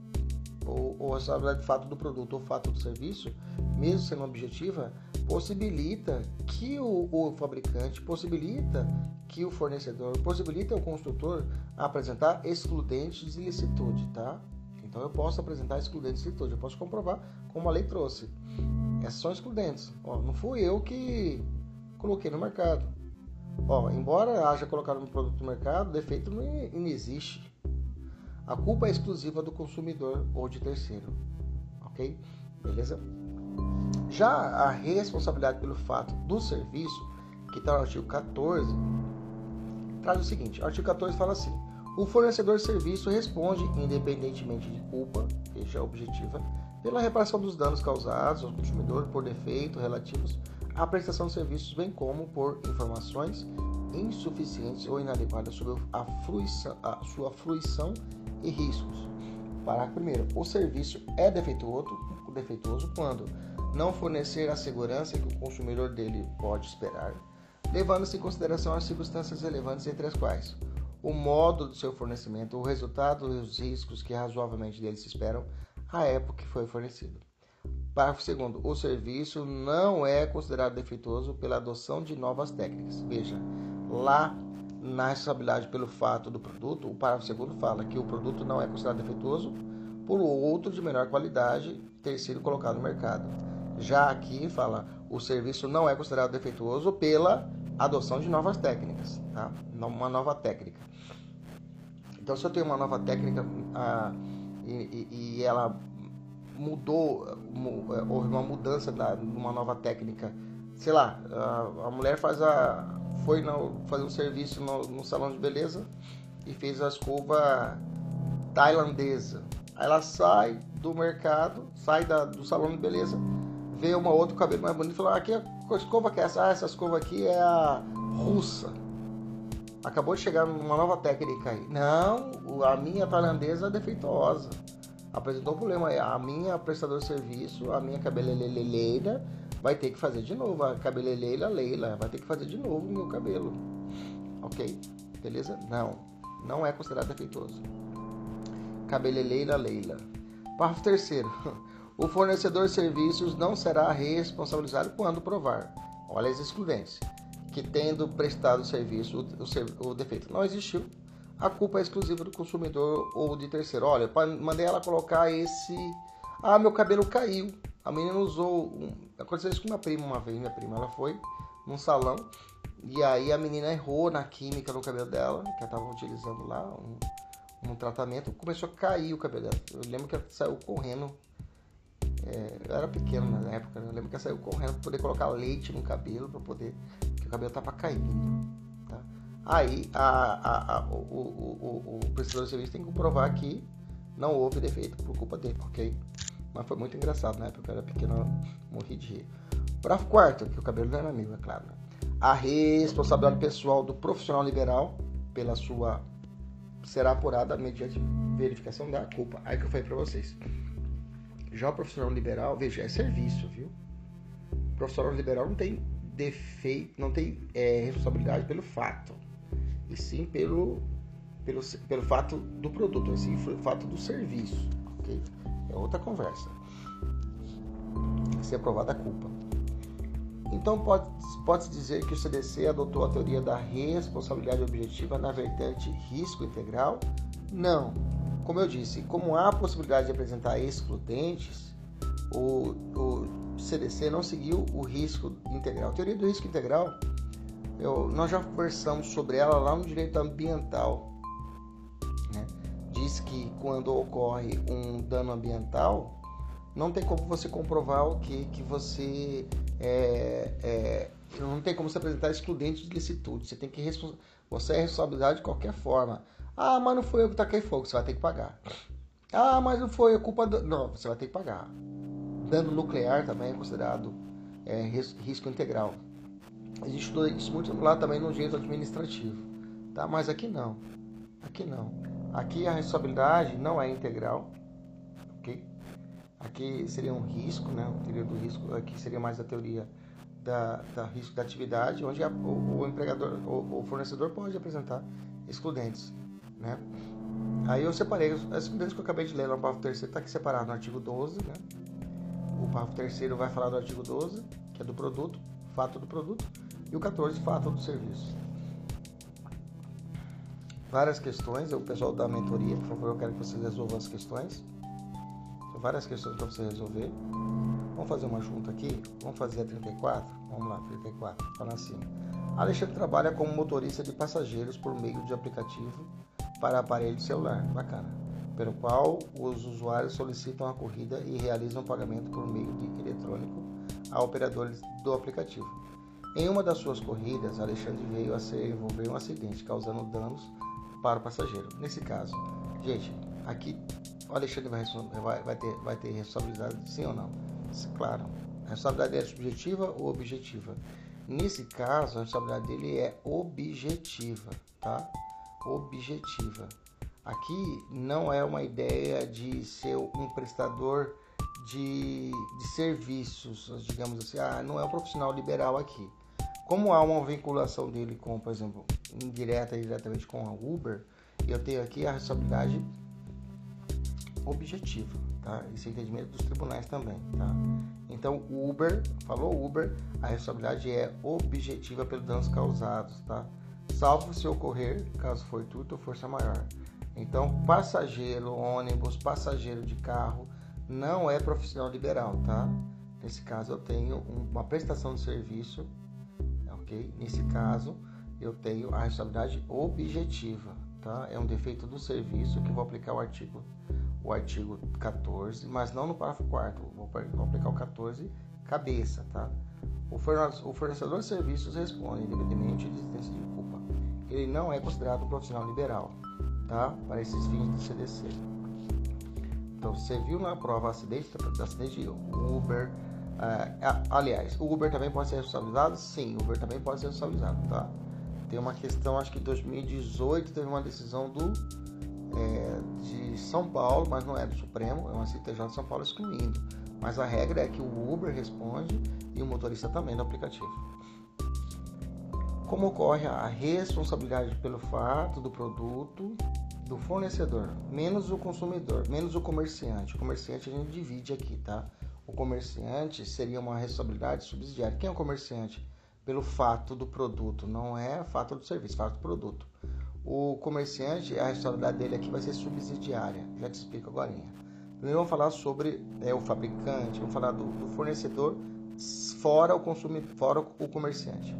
ou, ou a responsabilidade de fato do produto ou fato do serviço, mesmo sendo objetiva, possibilita que o, o, fabricante, possibilita que o fornecedor, possibilita o construtor apresentar excludentes de licitude, tá? Então eu posso apresentar excludentes de licitude, eu posso comprovar como a lei trouxe. Essas são excludentes. Ó, não fui eu que coloquei no mercado. Ó, embora haja colocado um produto no mercado, defeito não, não existe. A culpa é exclusiva do consumidor ou de terceiro. Ok? Beleza? Já a responsabilidade pelo fato do serviço, que está no artigo 14, traz o seguinte: o artigo 14 fala assim: o fornecedor de serviço responde, independentemente de culpa, veja objetiva, pela reparação dos danos causados ao consumidor por defeito relativos à prestação de serviços, bem como por informações insuficientes ou inadequadas sobre a, fruição, a sua fruição e riscos. Parágrafo 1. O serviço é defeituoso, defeituoso quando não fornecer a segurança que o consumidor dele pode esperar, levando-se em consideração as circunstâncias relevantes entre as quais o modo do seu fornecimento, o resultado e os riscos que razoavelmente dele se esperam à época que foi fornecido. Parágrafo 2. O serviço não é considerado defeituoso pela adoção de novas técnicas. Veja, lá na responsabilidade pelo fato do produto, o parágrafo 2 fala que o produto não é considerado defeituoso por outro de menor qualidade ter sido colocado no mercado. Já aqui fala, o serviço não é considerado defeituoso pela adoção de novas técnicas, tá? uma nova técnica. Então, se eu tenho uma nova técnica ah, e, e, ela mudou, é, houve uma mudança da, uma nova técnica, sei lá, a, a mulher faz a, foi no, fazer um serviço no, no, salão de beleza e fez a escova tailandesa. Aí ela sai do mercado, sai da, do salão de beleza, vê uma outra cabelo mais bonito e fala: ah, aqui a escova que é essa? Ah, essa escova aqui é a russa. Acabou de chegar uma nova técnica aí. Não, a minha tailandesa é defeituosa. Apresentou um problema aí. A minha prestador de serviço, a minha cabeleireira vai ter que fazer de novo. A cabeleireira Leila vai ter que fazer de novo o meu cabelo. Ok? Beleza? Não. Não é considerado defeituoso. Cabeleireira Leila. Parágrafo terceiro. O fornecedor de serviços não será responsabilizado quando provar. Olha as excludentes. Que tendo prestado o serviço, o, o defeito não existiu, a culpa é exclusiva do consumidor ou de terceiro. Olha, mandei ela colocar esse. Ah, meu cabelo caiu. A menina usou. Um... Aconteceu isso com minha prima uma vez. Minha prima ela foi num salão e aí a menina errou na química no cabelo dela, que ela estava utilizando lá um, um tratamento. Começou a cair o cabelo dela. Eu lembro que ela saiu correndo é, eu era pequeno na época, né? eu lembro que saiu correndo para poder colocar leite no cabelo, para poder. que o cabelo tava caindo. Tá? Aí a, a, a, o, o, o, o prestador de serviço tem que comprovar que não houve defeito por culpa dele, ok? Mas foi muito engraçado, né? Porque eu era pequeno, eu morri de rir. Parágrafo quarto, que o cabelo não era meu, é claro. Né? A responsabilidade pessoal do profissional liberal pela sua será apurada mediante verificação da culpa. Aí que eu falei para vocês. Já o profissional liberal, veja, é serviço, viu? O profissional liberal não tem defeito, não tem é, responsabilidade pelo fato, e sim pelo, pelo, pelo fato do produto, e sim pelo fato do serviço, ok? É outra conversa. Ser aprovada a culpa. Então pode, pode-se dizer que o CDC adotou a teoria da responsabilidade objetiva na vertente risco integral? Não como eu disse, como há a possibilidade de apresentar excludentes, o, o CDC não seguiu o risco integral. A teoria do risco integral, eu, nós já conversamos sobre ela lá no direito ambiental. Né? Diz que quando ocorre um dano ambiental, não tem como você comprovar o que, que você é, é, não tem como você apresentar excludente de licitude. Você tem que você é responsabilidade de qualquer forma. Ah, mas não foi eu que taquei fogo, você vai ter que pagar. Ah, mas não foi a culpa do. Não, você vai ter que pagar. Dano nuclear também é considerado é, risco integral. Existe isso muito lá também no direito administrativo. Tá? Mas aqui não. Aqui não. Aqui a responsabilidade não é integral. Ok? Aqui seria um risco, né? A teoria do risco aqui seria mais a teoria da, da risco da atividade, onde a, o, o, empregador, o, o fornecedor pode apresentar excludentes. Né? Aí eu separei as excludentes que eu acabei de ler no parágrafo terceiro, está aqui separado no artigo 12. Né? O parágrafo terceiro vai falar do artigo 12, que é do produto, fato do produto, e o 14, fato do serviço. Várias questões, o pessoal da mentoria, por favor, eu quero que vocês resolvam as questões. São várias questões para você resolver. Vamos fazer uma junta aqui? Vamos fazer a 34? Vamos lá, 34, para lá cima. Alexandre trabalha como motorista de passageiros por meio de aplicativo para aparelho celular. Bacana. Pelo qual os usuários solicitam a corrida e realizam o pagamento por meio de eletrônico a operadores do aplicativo. Em uma das suas corridas, Alexandre veio a se envolver em um acidente, causando danos para o passageiro. Nesse caso, gente, aqui o Alexandre vai, vai, vai, ter, vai ter responsabilidade, sim ou não? Claro. A responsabilidade é subjetiva ou objetiva? Nesse caso, a responsabilidade dele é objetiva, tá? Objetiva. Aqui não é uma ideia de ser um prestador de, de serviços, digamos assim, ah, não é um profissional liberal aqui. Como há uma vinculação dele com, por exemplo, indireta e diretamente com a Uber, eu tenho aqui a responsabilidade objetiva, tá? Esse entendimento dos tribunais também, tá? Então, Uber, falou Uber, a responsabilidade é objetiva pelos danos causados, tá? Salvo se ocorrer, caso fortuito ou força maior. Então, passageiro, ônibus, passageiro de carro, não é profissional liberal, tá? Nesse caso, eu tenho uma prestação de serviço, ok? Nesse caso, eu tenho a responsabilidade objetiva, tá? É um defeito do serviço que vou aplicar o artigo o artigo 14, mas não no parágrafo 4 vou, vou aplicar o 14 cabeça, tá? O fornecedor de serviços responde, independente de existência de culpa. Ele não é considerado um profissional liberal, tá? Para esses fins do CDC. Então, você viu na prova acidente, acidente de Uber. Uh, aliás, o Uber também pode ser responsabilizado? Sim, o Uber também pode ser responsabilizado, tá? Tem uma questão, acho que em 2018 teve uma decisão do é, de São Paulo, mas não é do Supremo, é uma CTJ de São Paulo excluindo. Mas a regra é que o Uber responde e o motorista também no aplicativo. Como ocorre a responsabilidade pelo fato do produto do fornecedor, menos o consumidor, menos o comerciante. O comerciante a gente divide aqui, tá? O comerciante seria uma responsabilidade subsidiária. Quem é o comerciante? Pelo fato do produto, não é fato do serviço, fato do produto. O comerciante, a responsabilidade dele aqui vai ser subsidiária. Já te explico agora. Primeiro vamos falar sobre é, o fabricante, vamos falar do, do fornecedor fora o consumidor, fora o comerciante.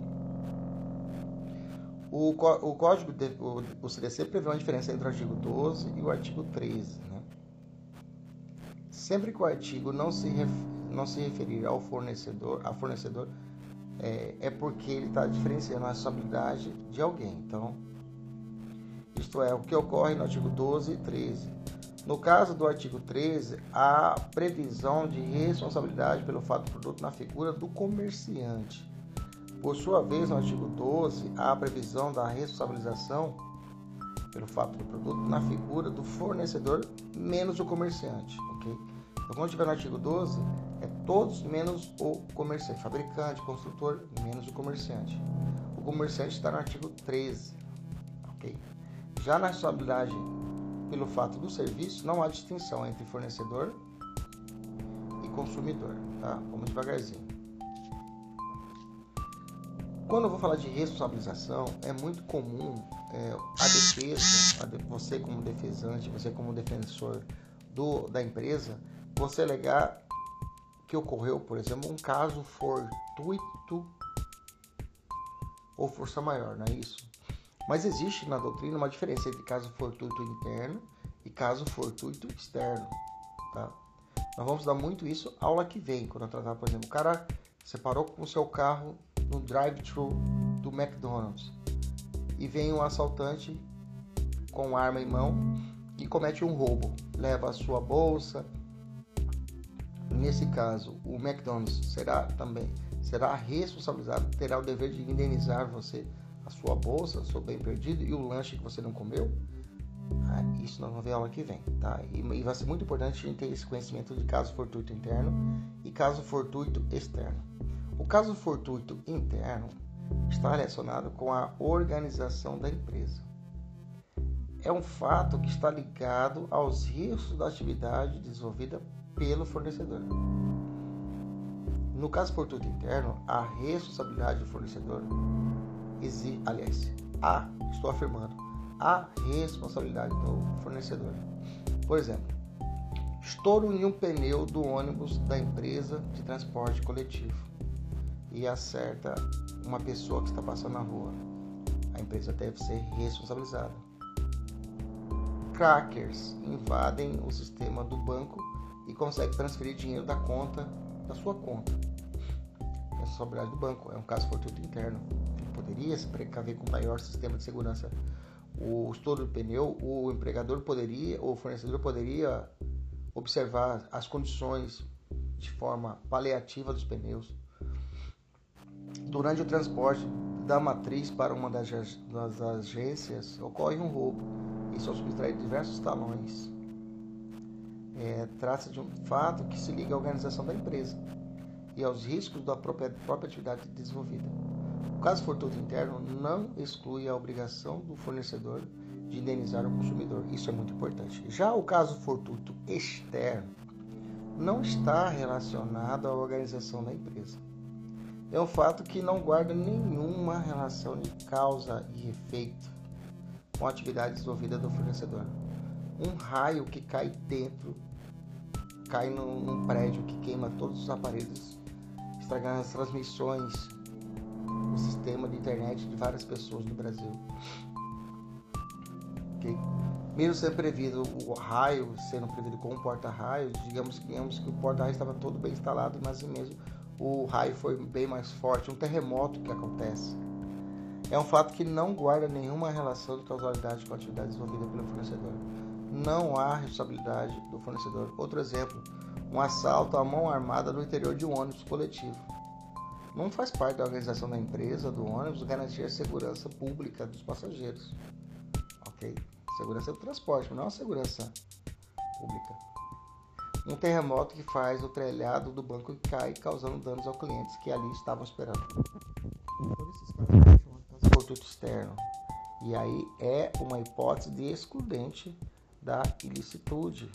O, o código, de, o, o, CDC prevê uma diferença entre o artigo 12 e o artigo 13. Né? Sempre que o artigo não se, ref, não se referir ao fornecedor, a fornecedor, é, é porque ele está diferenciando a responsabilidade de alguém. Então, isto é, o que ocorre no artigo 12 e 13. No caso do artigo 13, há previsão de responsabilidade pelo fato do produto na figura do comerciante. Por sua vez, no artigo 12, há a previsão da responsabilização pelo fato do produto na figura do fornecedor menos o comerciante, ok? Então, quando tiver no artigo 12, é todos menos o comerciante, fabricante, construtor, menos o comerciante. O comerciante está no artigo 13, ok? Já na responsabilidade pelo fato do serviço, não há distinção entre fornecedor e consumidor, tá? Vamos devagarzinho. Quando eu vou falar de responsabilização, é muito comum é, a defesa, a de, você como defesante, você como defensor do, da empresa, você alegar que ocorreu, por exemplo, um caso fortuito ou força maior, não é isso? Mas existe na doutrina uma diferença entre caso fortuito interno e caso fortuito externo, tá? Nós vamos dar muito isso aula que vem, quando eu tratar, por exemplo, o cara separou com o seu carro no drive-thru do McDonald's e vem um assaltante com arma em mão e comete um roubo, leva a sua bolsa. Nesse caso, o McDonald's será também será responsabilizado, terá o dever de indenizar você a sua bolsa, seu bem perdido e o lanche que você não comeu, ah, isso nós vamos ver aula que vem, tá? E, e, vai ser muito importante a gente ter esse conhecimento de caso fortuito interno e caso fortuito externo. O caso fortuito interno está relacionado com a organização da empresa. É um fato que está ligado aos riscos da atividade desenvolvida pelo fornecedor. No caso fortuito interno, a responsabilidade do fornecedor existe, aliás, há, estou afirmando, a responsabilidade do fornecedor. Por exemplo, Estouro em um pneu do ônibus da empresa de transporte coletivo e acerta uma pessoa que está passando na rua. A empresa deve ser responsabilizada. Crackers invadem o sistema do banco e conseguem transferir dinheiro da conta da sua conta. É responsabilidade do banco, é um caso fortuito interno. Ele poderia se precaver com maior sistema de segurança. O estouro do pneu, o empregador poderia, o fornecedor poderia observar as condições de forma paliativa dos pneus. Durante o transporte da matriz para uma das, das agências, ocorre um roubo e são subtraídos diversos talões. É, Trata-se de um fato que se liga à organização da empresa e aos riscos da própria, própria atividade desenvolvida. O caso fortuito interno não exclui a obrigação do fornecedor de indenizar o consumidor. Isso é muito importante. Já o caso fortuito externo não está relacionado à organização da empresa. É um fato que não guarda nenhuma relação de causa e efeito com a atividade desenvolvida do fornecedor. Um raio que cai dentro, cai num, num prédio que queima todos os aparelhos, estragando as transmissões, o sistema de internet de várias pessoas no Brasil. Okay? Mesmo sendo previsto o raio, sendo previsto com um porta-raio, digamos, digamos que o porta-raio estava todo bem instalado, mas mesmo o raio foi bem mais forte, um terremoto que acontece. É um fato que não guarda nenhuma relação de causalidade com a atividade desenvolvida pelo fornecedor. Não há responsabilidade do fornecedor. Outro exemplo, um assalto à mão armada no interior de um ônibus coletivo. Não faz parte da organização da empresa, do ônibus, garantir a segurança pública dos passageiros. Ok? Segurança do transporte, mas não a segurança pública. Um terremoto que faz o telhado do banco cair, causando danos aos clientes que ali estavam esperando. Por externo. E aí é uma hipótese de excludente da ilicitude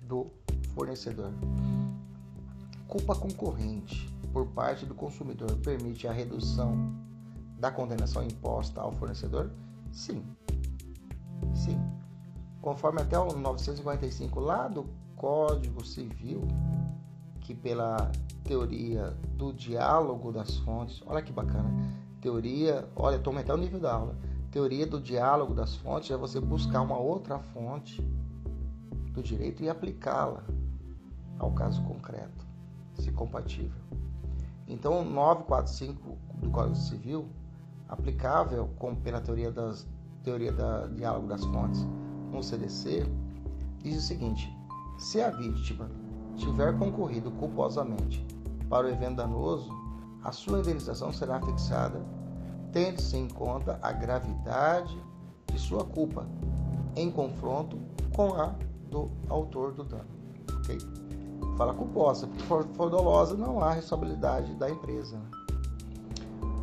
do fornecedor. Culpa concorrente por parte do consumidor permite a redução da condenação imposta ao fornecedor? Sim. Sim. Conforme até o 955 lá do Código Civil, que pela teoria do diálogo das fontes, olha que bacana. Teoria, olha, estou aumentando o nível da aula. Teoria do diálogo das fontes é você buscar uma outra fonte do direito e aplicá-la ao caso concreto, se compatível. Então, 945 do Código Civil, aplicável como pela teoria das teoria da diálogo das fontes no CDC, diz o seguinte: se a vítima tiver concorrido culposamente para o evento danoso, a sua indenização será fixada tendo-se em conta a gravidade de sua culpa em confronto com a do autor do dano. Okay? Fala culposa, porque for, for dolosa não há responsabilidade da empresa. Né?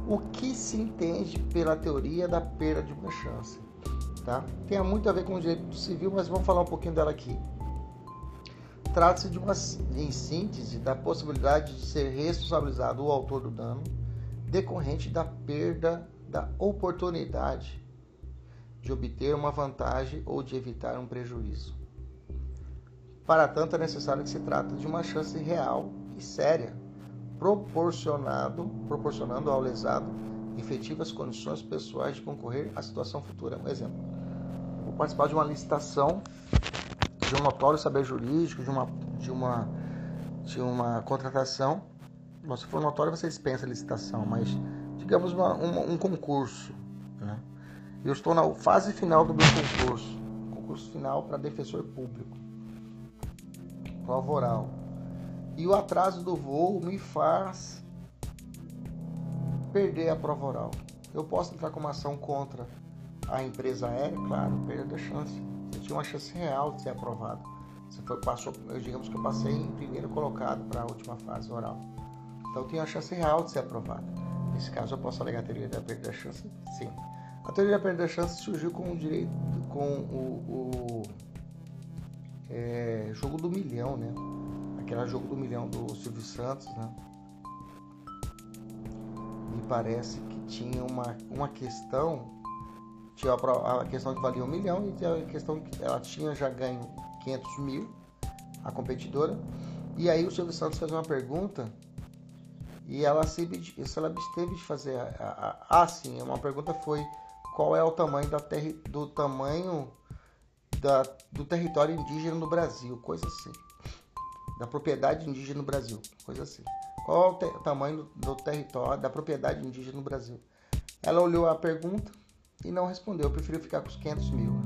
O que se entende pela teoria da perda de uma chance? Tá? Tem muito a ver com o direito civil, mas vamos falar um pouquinho dela aqui. Trata-se de uma, em síntese, da possibilidade de ser responsabilizado o autor do dano decorrente da perda da oportunidade de obter uma vantagem ou de evitar um prejuízo. Para tanto, é necessário que se trate de uma chance real e séria, proporcionado, proporcionando ao lesado efetivas condições pessoais de concorrer à situação futura. Um exemplo: vou participar de uma licitação de um notório saber jurídico, de uma, de uma, de uma contratação. Bom, se for notório, você dispensa a licitação, mas digamos uma, uma, um concurso. Né? Eu estou na fase final do meu concurso, concurso final para defensor público, prova oral. E o atraso do voo me faz perder a prova oral. Eu posso entrar com uma ação contra a empresa aérea? Claro, perda a chance tinha uma chance real de ser aprovado. Você foi, passou, digamos que eu passei em primeiro colocado para a última fase oral. Então eu tinha a chance real de ser aprovado. Nesse caso eu posso alegar a teoria da perda da chance? Sim. A teoria da perda da chance surgiu com o direito, com o, o é, jogo do milhão, né? Aquele jogo do milhão do Silvio Santos, né? Me parece que tinha uma, uma questão tinha a questão que valia um milhão e a questão que ela tinha já ganho 500 mil a competidora. E aí o Silvio Santos fez uma pergunta e ela se, ela absteve de fazer. Ah, sim, uma pergunta foi qual é o tamanho da terri, do tamanho da, do território indígena no Brasil, coisa assim. Da propriedade indígena no Brasil, coisa assim. Qual é o, te, o tamanho do território, da propriedade indígena no Brasil? Ela olhou a pergunta e não respondeu, preferiu ficar com os 500 mil.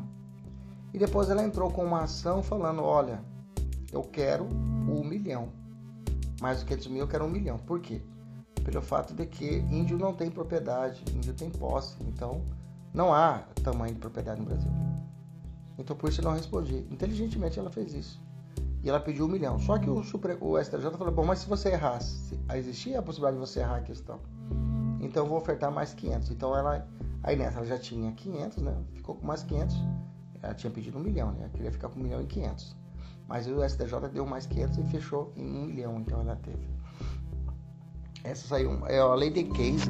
E depois ela entrou com uma ação falando: olha, eu quero um milhão. Mais do que 500 mil, eu quero um milhão. Por quê? Pelo fato de que índio não tem propriedade, índio tem posse. Então, não há tamanho de propriedade no Brasil. Então, por isso eu não respondi. Inteligentemente, ela fez isso. E ela pediu um milhão. Só que o, Supre... o STJ falou: bom, mas se você errasse, existia a possibilidade de você errar a questão. Então, eu vou ofertar mais 500. Então, ela. Aí nessa, ela já tinha 500, né? Ficou com mais 500. Ela tinha pedido um milhão, né? Ela queria ficar com um milhão e 500. Mas o STJ deu mais 500 e fechou em um milhão. Então, ela teve. Essa saiu. É a lei de case.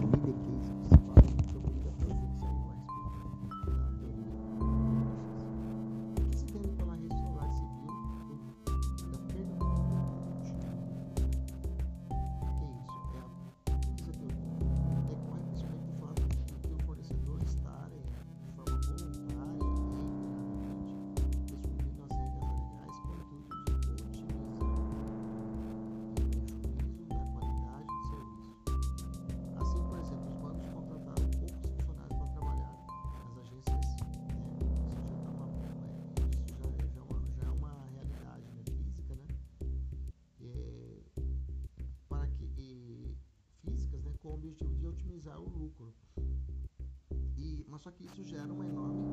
Otimizar o lucro. E, mas só que isso gera uma enorme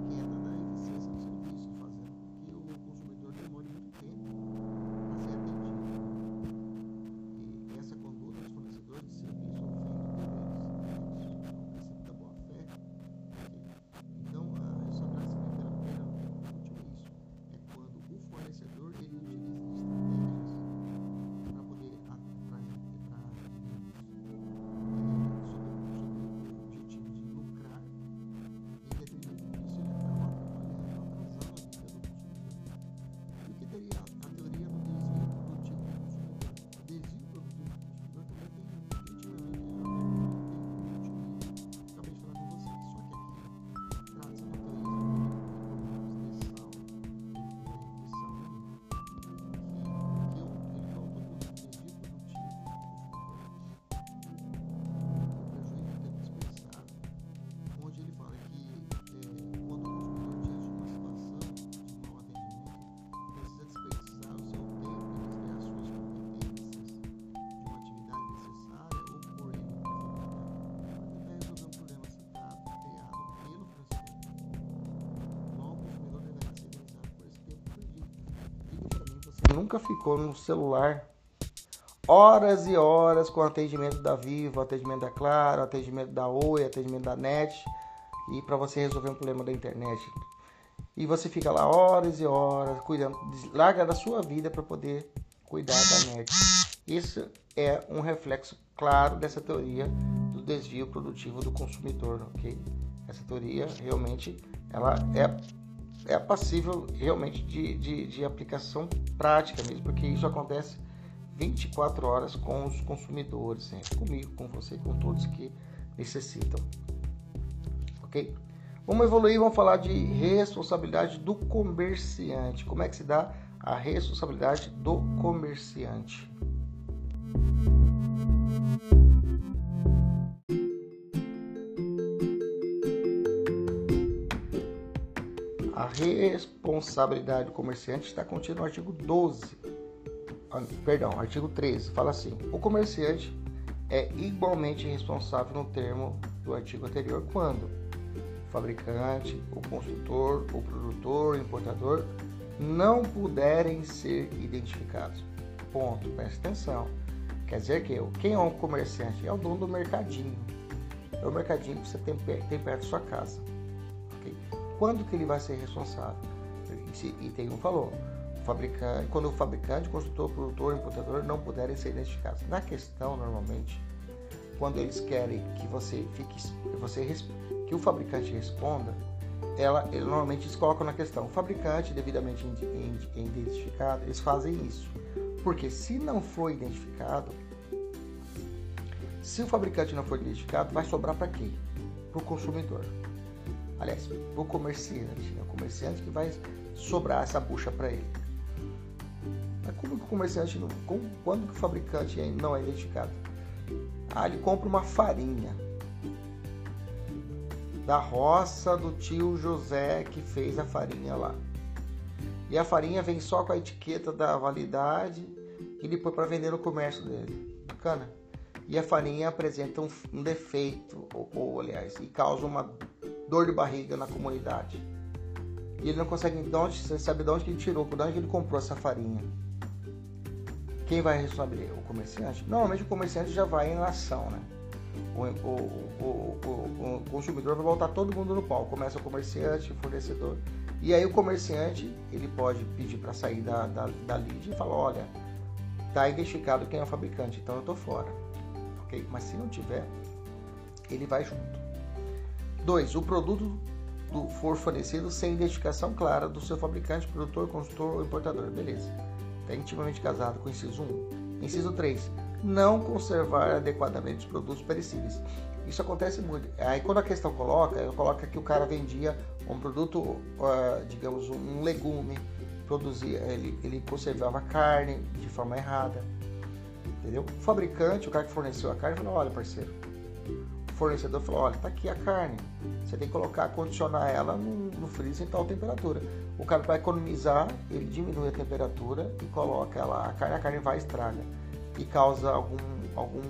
nunca ficou no celular horas e horas com atendimento da Vivo, atendimento da Claro, atendimento da Oi, atendimento da NET e para você resolver um problema da internet. E você fica lá horas e horas cuidando, larga da sua vida para poder cuidar da net. Isso é um reflexo claro dessa teoria do desvio produtivo do consumidor, ok? Essa teoria realmente ela é é passível realmente de, de, de aplicação prática mesmo, porque isso acontece 24 horas com os consumidores, né? comigo, com você, com todos que necessitam. Ok? Vamos evoluir, vamos falar de responsabilidade do comerciante. Como é que se dá a responsabilidade do comerciante? Responsabilidade do comerciante está contido no artigo 12, ah, perdão, artigo 13, fala assim: o comerciante é igualmente responsável no termo do artigo anterior quando o fabricante, o construtor, o produtor, o importador não puderem ser identificados. Ponto. Presta atenção. Quer dizer que quem é um comerciante? É o dono do mercadinho. É o mercadinho que você tem, tem perto da sua casa. Quando que ele vai ser responsável? E tem um falou, fabricante, quando o fabricante, construtor, produtor, importador não puderem ser identificados. Na questão, normalmente, quando eles querem que você fique, você que o fabricante responda, ela, ele, normalmente eles colocam na questão, o fabricante devidamente identificado, eles fazem isso. Porque se não for identificado, se o fabricante não for identificado, vai sobrar para quem? Para o consumidor. Aliás, o comerciante. É o comerciante que vai sobrar essa bucha para ele. Mas como que o comerciante não. Como, quando que o fabricante não é identificado? Ah, ele compra uma farinha da roça do tio José que fez a farinha lá. E a farinha vem só com a etiqueta da validade e ele põe para vender no comércio dele. Bacana? E a farinha apresenta um, um defeito, ou, ou, aliás, e causa uma dor de barriga na comunidade. E ele não consegue, de onde, você sabe de onde ele tirou, de onde ele comprou essa farinha. Quem vai responder? O comerciante? Normalmente o comerciante já vai em ação, né? O, o, o, o, consumidor vai voltar todo mundo no pau. Começa o comerciante, o fornecedor. E aí o comerciante, ele pode pedir para sair da, da, da lead e falar, olha, tá identificado quem é o fabricante, então eu tô fora. Ok? Mas se não tiver, ele vai junto. Dois, o produto do, for fornecido sem identificação clara do seu fabricante, produtor, construtor ou importador. Beleza. Está intimamente casado com o inciso 1. Inciso 3 não conservar adequadamente os produtos perecíveis. Isso acontece muito. Aí quando a questão coloca, coloca que o cara vendia um produto, uh, digamos, um legume, produzia, ele, ele conservava carne de forma errada. Entendeu? O fabricante, o cara que forneceu a carne, falou, olha parceiro, fornecedor falou, olha, tá aqui a carne. Você tem que colocar, condicionar ela no, no freezer em tal temperatura. O cara para economizar, ele diminui a temperatura e coloca ela, a carne, a carne vai estraga e causa algum, algum,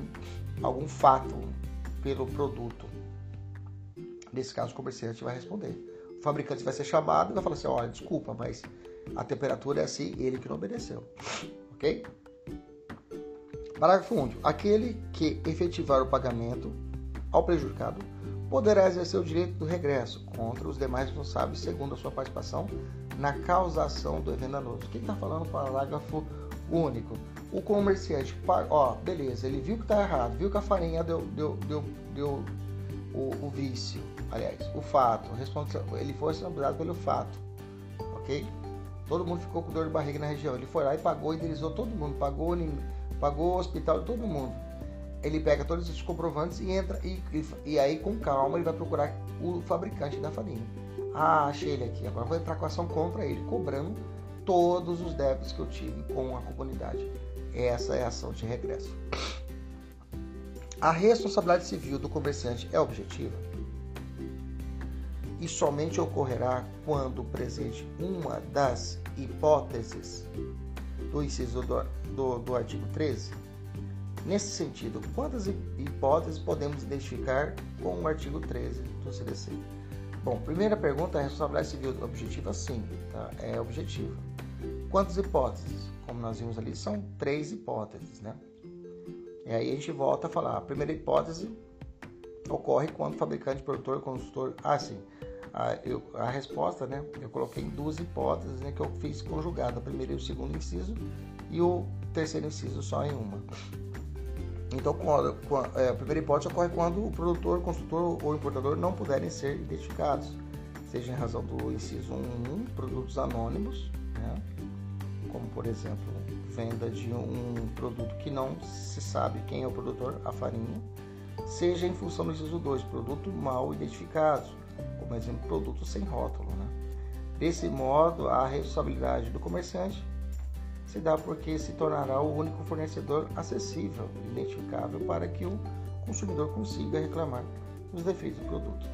algum fato pelo produto. Nesse caso, o comerciante vai responder. O fabricante vai ser chamado e vai falar assim: olha, desculpa, mas a temperatura é assim, ele que não obedeceu. Ok? Parágrafo 1. Aquele que efetivar o pagamento ao prejudicado poderá exercer o direito do regresso contra os demais responsáveis segundo a sua participação na causação do evento danoso. Que está falando o parágrafo único? o comerciante, ó, beleza, ele viu que tá errado, viu que a farinha deu, deu, deu, deu o, o vício, aliás, o fato, ele foi responsabilizado pelo fato, ok? Todo mundo ficou com dor de barriga na região. Ele foi lá e pagou, indenizou todo mundo, pagou, pagou o hospital de todo mundo. Ele pega todos esses comprovantes e entra e, e, e aí com calma ele vai procurar o fabricante da farinha. Ah, achei ele aqui. Agora vou entrar com ação contra ele, cobrando todos os débitos que eu tive com a comunidade. Essa é a ação de regresso. A responsabilidade civil do comerciante é objetiva e somente ocorrerá quando presente uma das hipóteses do inciso do, do, do artigo 13. Nesse sentido, quantas hipóteses podemos identificar com o artigo 13 do CDC? Bom, primeira pergunta, a responsabilidade civil objetiva, sim, tá? é objetiva. Quantas hipóteses? como nós vimos ali, são três hipóteses, né? E aí a gente volta a falar. A primeira hipótese ocorre quando o fabricante, produtor, consultor. Ah, sim. A, eu, a resposta, né? Eu coloquei duas hipóteses né, que eu fiz conjugada. A primeira e o segundo inciso e o terceiro inciso só em uma. Então, quando, quando, é, a primeira hipótese ocorre quando o produtor, consultor ou importador não puderem ser identificados, seja em razão do inciso 1, produtos anônimos, né? como por exemplo venda de um produto que não se sabe quem é o produtor, a farinha, seja em função do inciso 2, produto mal identificado, como exemplo, produto sem rótulo. Né? Desse modo, a responsabilidade do comerciante se dá porque se tornará o único fornecedor acessível, identificável, para que o consumidor consiga reclamar os defeitos do produto.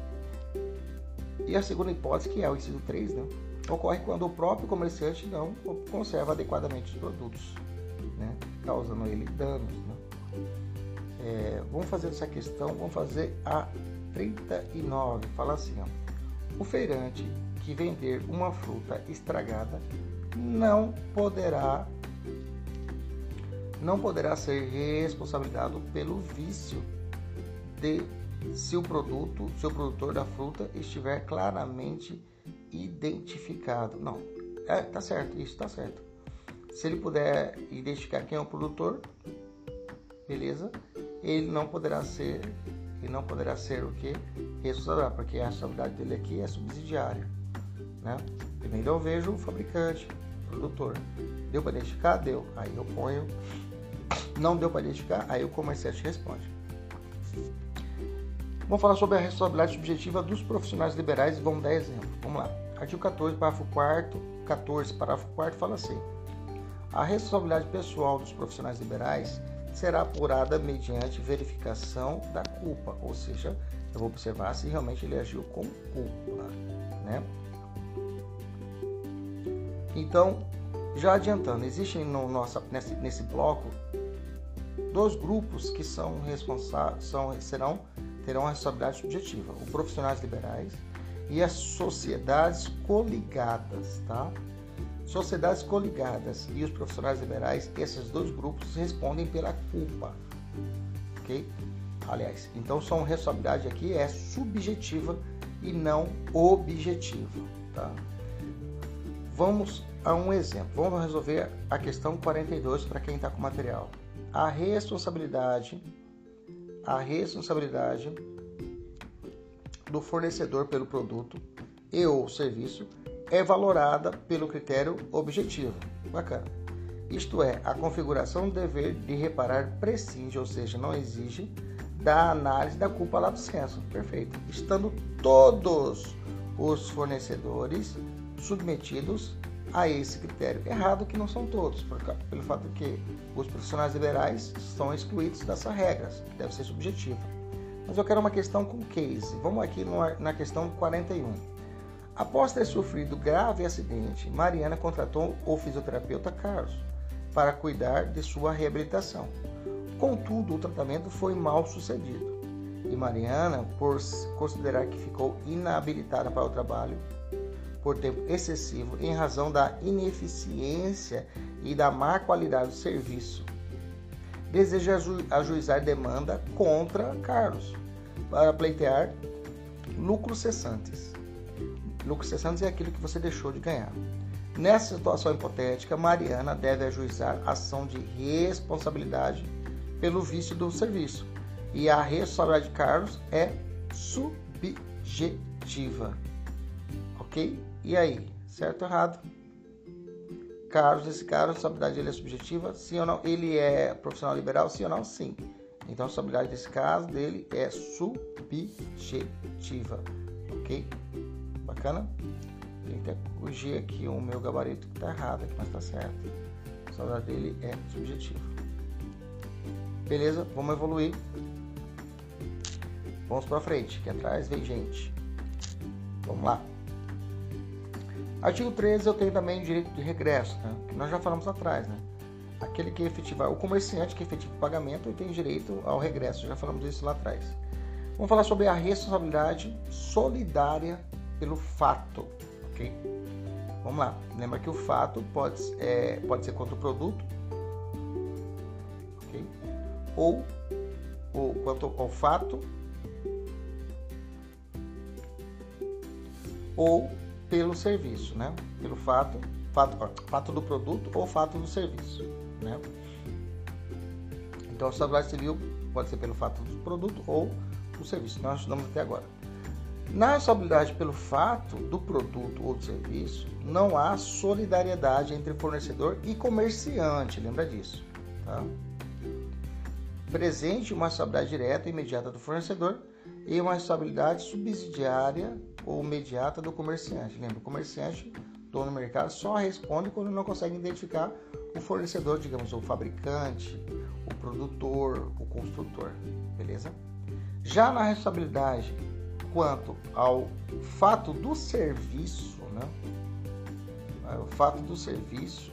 E a segunda hipótese, que é o inciso 3, né? ocorre quando o próprio comerciante não conserva adequadamente os produtos, né? causando ele danos. Né? É, vamos fazer essa questão, vamos fazer a 39. Fala assim: ó, o feirante que vender uma fruta estragada não poderá não poderá ser responsabilizado pelo vício de se o produto, se o produtor da fruta estiver claramente identificado. Não, é, tá certo, isso tá certo. Se ele puder identificar quem é o produtor, beleza, ele não poderá ser e não poderá ser o que? Responsabilidade, porque a responsabilidade dele aqui é subsidiária. Né? Primeiro eu vejo o fabricante, produtor. Deu para identificar? Deu. Aí eu ponho. Não deu para identificar? Aí o comerciante responde. Vamos falar sobre a responsabilidade subjetiva dos profissionais liberais e vamos dar exemplo. Vamos lá. Artigo 14, parágrafo 4 14, parágrafo 4 fala assim: A responsabilidade pessoal dos profissionais liberais será apurada mediante verificação da culpa, ou seja, eu vou observar se realmente ele agiu com culpa, né? Então, já adiantando, existem no nosso, nesse, nesse bloco dois grupos que são responsáveis, são, serão, terão a responsabilidade subjetiva: os profissionais liberais e as sociedades coligadas, tá? Sociedades coligadas e os profissionais liberais, esses dois grupos respondem pela culpa, ok? Aliás, então sua responsabilidade aqui é subjetiva e não objetiva, tá? Vamos a um exemplo. Vamos resolver a questão 42 para quem está com material. A responsabilidade, a responsabilidade do fornecedor pelo produto e ou serviço é valorada pelo critério objetivo. Bacana. Isto é, a configuração do dever de reparar prescinde, ou seja, não exige da análise da culpa do senso. Perfeito. Estando todos os fornecedores submetidos a esse critério. Errado que não são todos, pelo fato de que os profissionais liberais estão excluídos dessa regra, que deve ser subjetiva. Mas eu quero uma questão com case. Vamos aqui na questão 41. Após ter sofrido grave acidente, Mariana contratou o fisioterapeuta Carlos para cuidar de sua reabilitação. Contudo, o tratamento foi mal sucedido e Mariana, por considerar que ficou inabilitada para o trabalho por tempo excessivo em razão da ineficiência e da má qualidade do serviço, deseja ajuizar demanda contra Carlos para pleitear lucros cessantes. Lucros cessantes é aquilo que você deixou de ganhar. Nessa situação hipotética, Mariana deve ajuizar ação de responsabilidade pelo vício do serviço. E a responsabilidade de Carlos é subjetiva. Ok? E aí? Certo ou errado? Carlos, esse cara, a responsabilidade dele é subjetiva? Sim ou não? Ele é profissional liberal? Sim ou não? Sim. Então a responsabilidade desse caso dele é subjetiva. Ok? Bacana? Tem que corrigir aqui o meu gabarito que está errado mas está certo. A responsabilidade dele é subjetiva. Beleza? Vamos evoluir. Vamos para frente, que atrás vem gente. Vamos lá. Artigo 13 eu tenho também o direito de regresso, né? que nós já falamos atrás, né? Aquele que efetiva, o comerciante que efetiva o pagamento tem direito ao regresso, já falamos disso lá atrás. Vamos falar sobre a responsabilidade solidária pelo fato, ok? Vamos lá. Lembra que o fato pode, é, pode ser contra o produto, ok? Ou, ou quanto ao fato, ou pelo serviço, né? Pelo fato, fato, fato do produto ou fato do serviço, né? Então, a responsabilidade civil pode ser pelo fato do produto ou do serviço. Nós estudamos até agora. Na responsabilidade pelo fato do produto ou do serviço, não há solidariedade entre fornecedor e comerciante, lembra disso. Tá? Presente uma responsabilidade direta e imediata do fornecedor e uma responsabilidade subsidiária ou imediata do comerciante. Lembra, o comerciante, dono do mercado, só responde quando não consegue identificar o fornecedor, digamos, o fabricante, o produtor, o construtor, beleza? Já na responsabilidade quanto ao fato do serviço, né? O fato do serviço,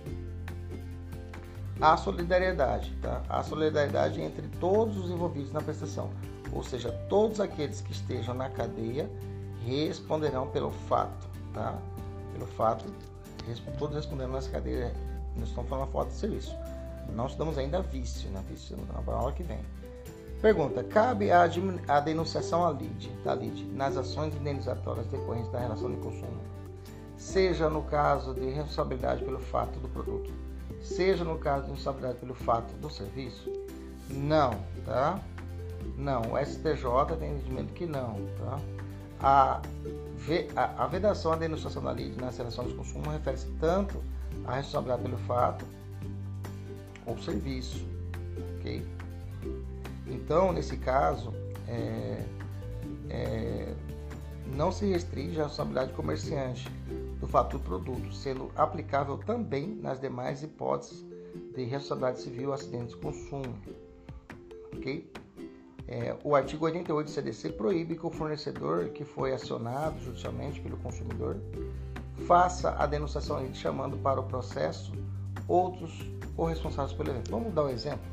a solidariedade, tá? A solidariedade entre todos os envolvidos na prestação, ou seja, todos aqueles que estejam na cadeia responderão pelo fato, tá? Pelo fato, todos respondendo nessa cadeira, nós estamos falando a foto de serviço. Não estudamos ainda vício, né? Vício na aula que vem. Pergunta: cabe a, a denunciação à LID, da LID nas ações indenizatórias decorrentes da relação de consumo, seja no caso de responsabilidade pelo fato do produto, seja no caso de responsabilidade pelo fato do serviço? Não, tá? Não, o STJ tem entendimento que não. Tá? A, a, a vedação à denunciação da lei na seleção de consumo refere-se tanto à responsabilidade pelo fato ou serviço. Então, nesse caso, é, é, não se restringe a responsabilidade comerciante do fato do produto, sendo aplicável também nas demais hipóteses de responsabilidade civil acidentes de consumo. Ok? É, o artigo 88 do CDC proíbe que o fornecedor que foi acionado judicialmente pelo consumidor faça a denunciação chamando para o processo outros corresponsáveis pelo evento. Vamos dar um exemplo?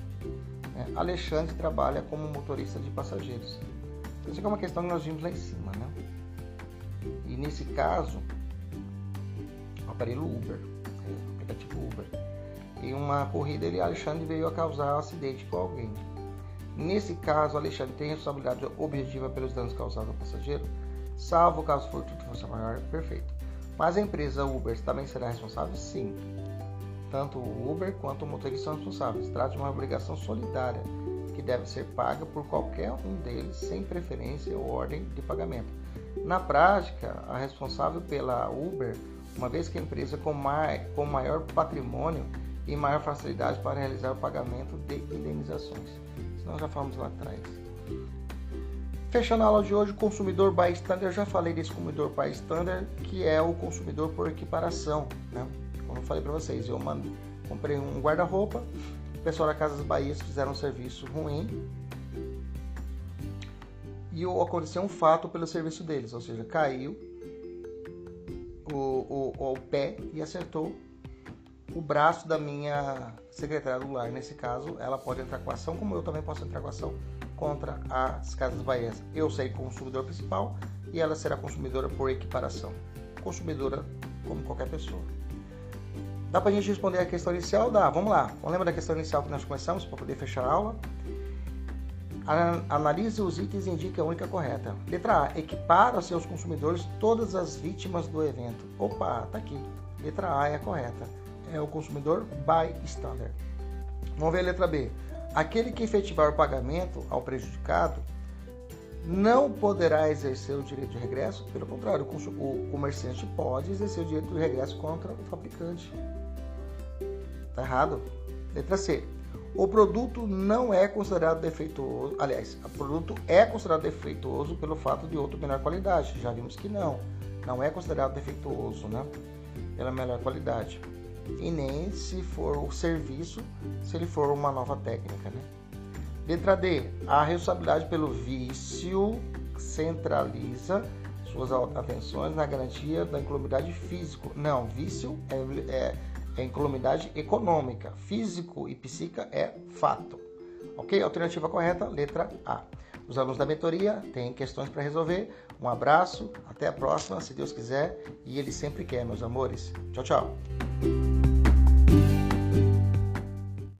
É, Alexandre trabalha como motorista de passageiros. Isso é uma questão que nós vimos lá em cima, né? E nesse caso, o aparelho Uber, é, o aplicativo Uber, em uma corrida ele Alexandre veio a causar um acidente com alguém. Nesse caso, Alexandre tem responsabilidade objetiva pelos danos causados ao passageiro, salvo caso fortuito fosse maior, perfeito. Mas a empresa Uber também será responsável? Sim. Tanto o Uber quanto o motorista são responsáveis. Trata de uma obrigação solidária que deve ser paga por qualquer um deles, sem preferência ou ordem de pagamento. Na prática, a responsável pela Uber, uma vez que a empresa com, mai, com maior patrimônio e maior facilidade para realizar o pagamento de indenizações. Nós já falamos lá atrás. Fechando a aula de hoje, consumidor bystander, eu já falei desse consumidor bystander, que é o consumidor por equiparação. Né? Como eu falei para vocês, eu mando, comprei um guarda-roupa, o pessoal da Casas Bahias fizeram um serviço ruim e aconteceu um fato pelo serviço deles, ou seja, caiu o, o, o pé e acertou o braço da minha secretária do lar. Nesse caso, ela pode entrar com ação, como eu também posso entrar com ação contra as Casas Bahias. Eu serei consumidor principal e ela será consumidora por equiparação. Consumidora como qualquer pessoa. Dá pra gente responder a questão inicial? Dá, vamos lá. Vamos lembrar da questão inicial que nós começamos para poder fechar a aula? Analise os itens e indique a única correta. Letra A. Equipara aos seus consumidores todas as vítimas do evento. Opa, tá aqui. Letra A é a correta. É o consumidor bystander. Vamos ver a letra B. Aquele que efetivar o pagamento ao prejudicado não poderá exercer o direito de regresso, pelo contrário, o comerciante pode exercer o direito de regresso contra o fabricante. Tá errado? Letra C. O produto não é considerado defeituoso, aliás, o produto é considerado defeituoso pelo fato de outro menor qualidade. Já vimos que não, não é considerado defeituoso, né? Pela melhor qualidade. E nem se for o serviço, se ele for uma nova técnica, né? Letra D. A responsabilidade pelo vício centraliza suas atenções na garantia da incolumidade físico. Não, vício é, é, é incolumidade econômica. Físico e psíquica é fato. Ok? Alternativa correta, letra A. Os alunos da mentoria têm questões para resolver. Um abraço, até a próxima, se Deus quiser. E Ele sempre quer, meus amores. Tchau, tchau.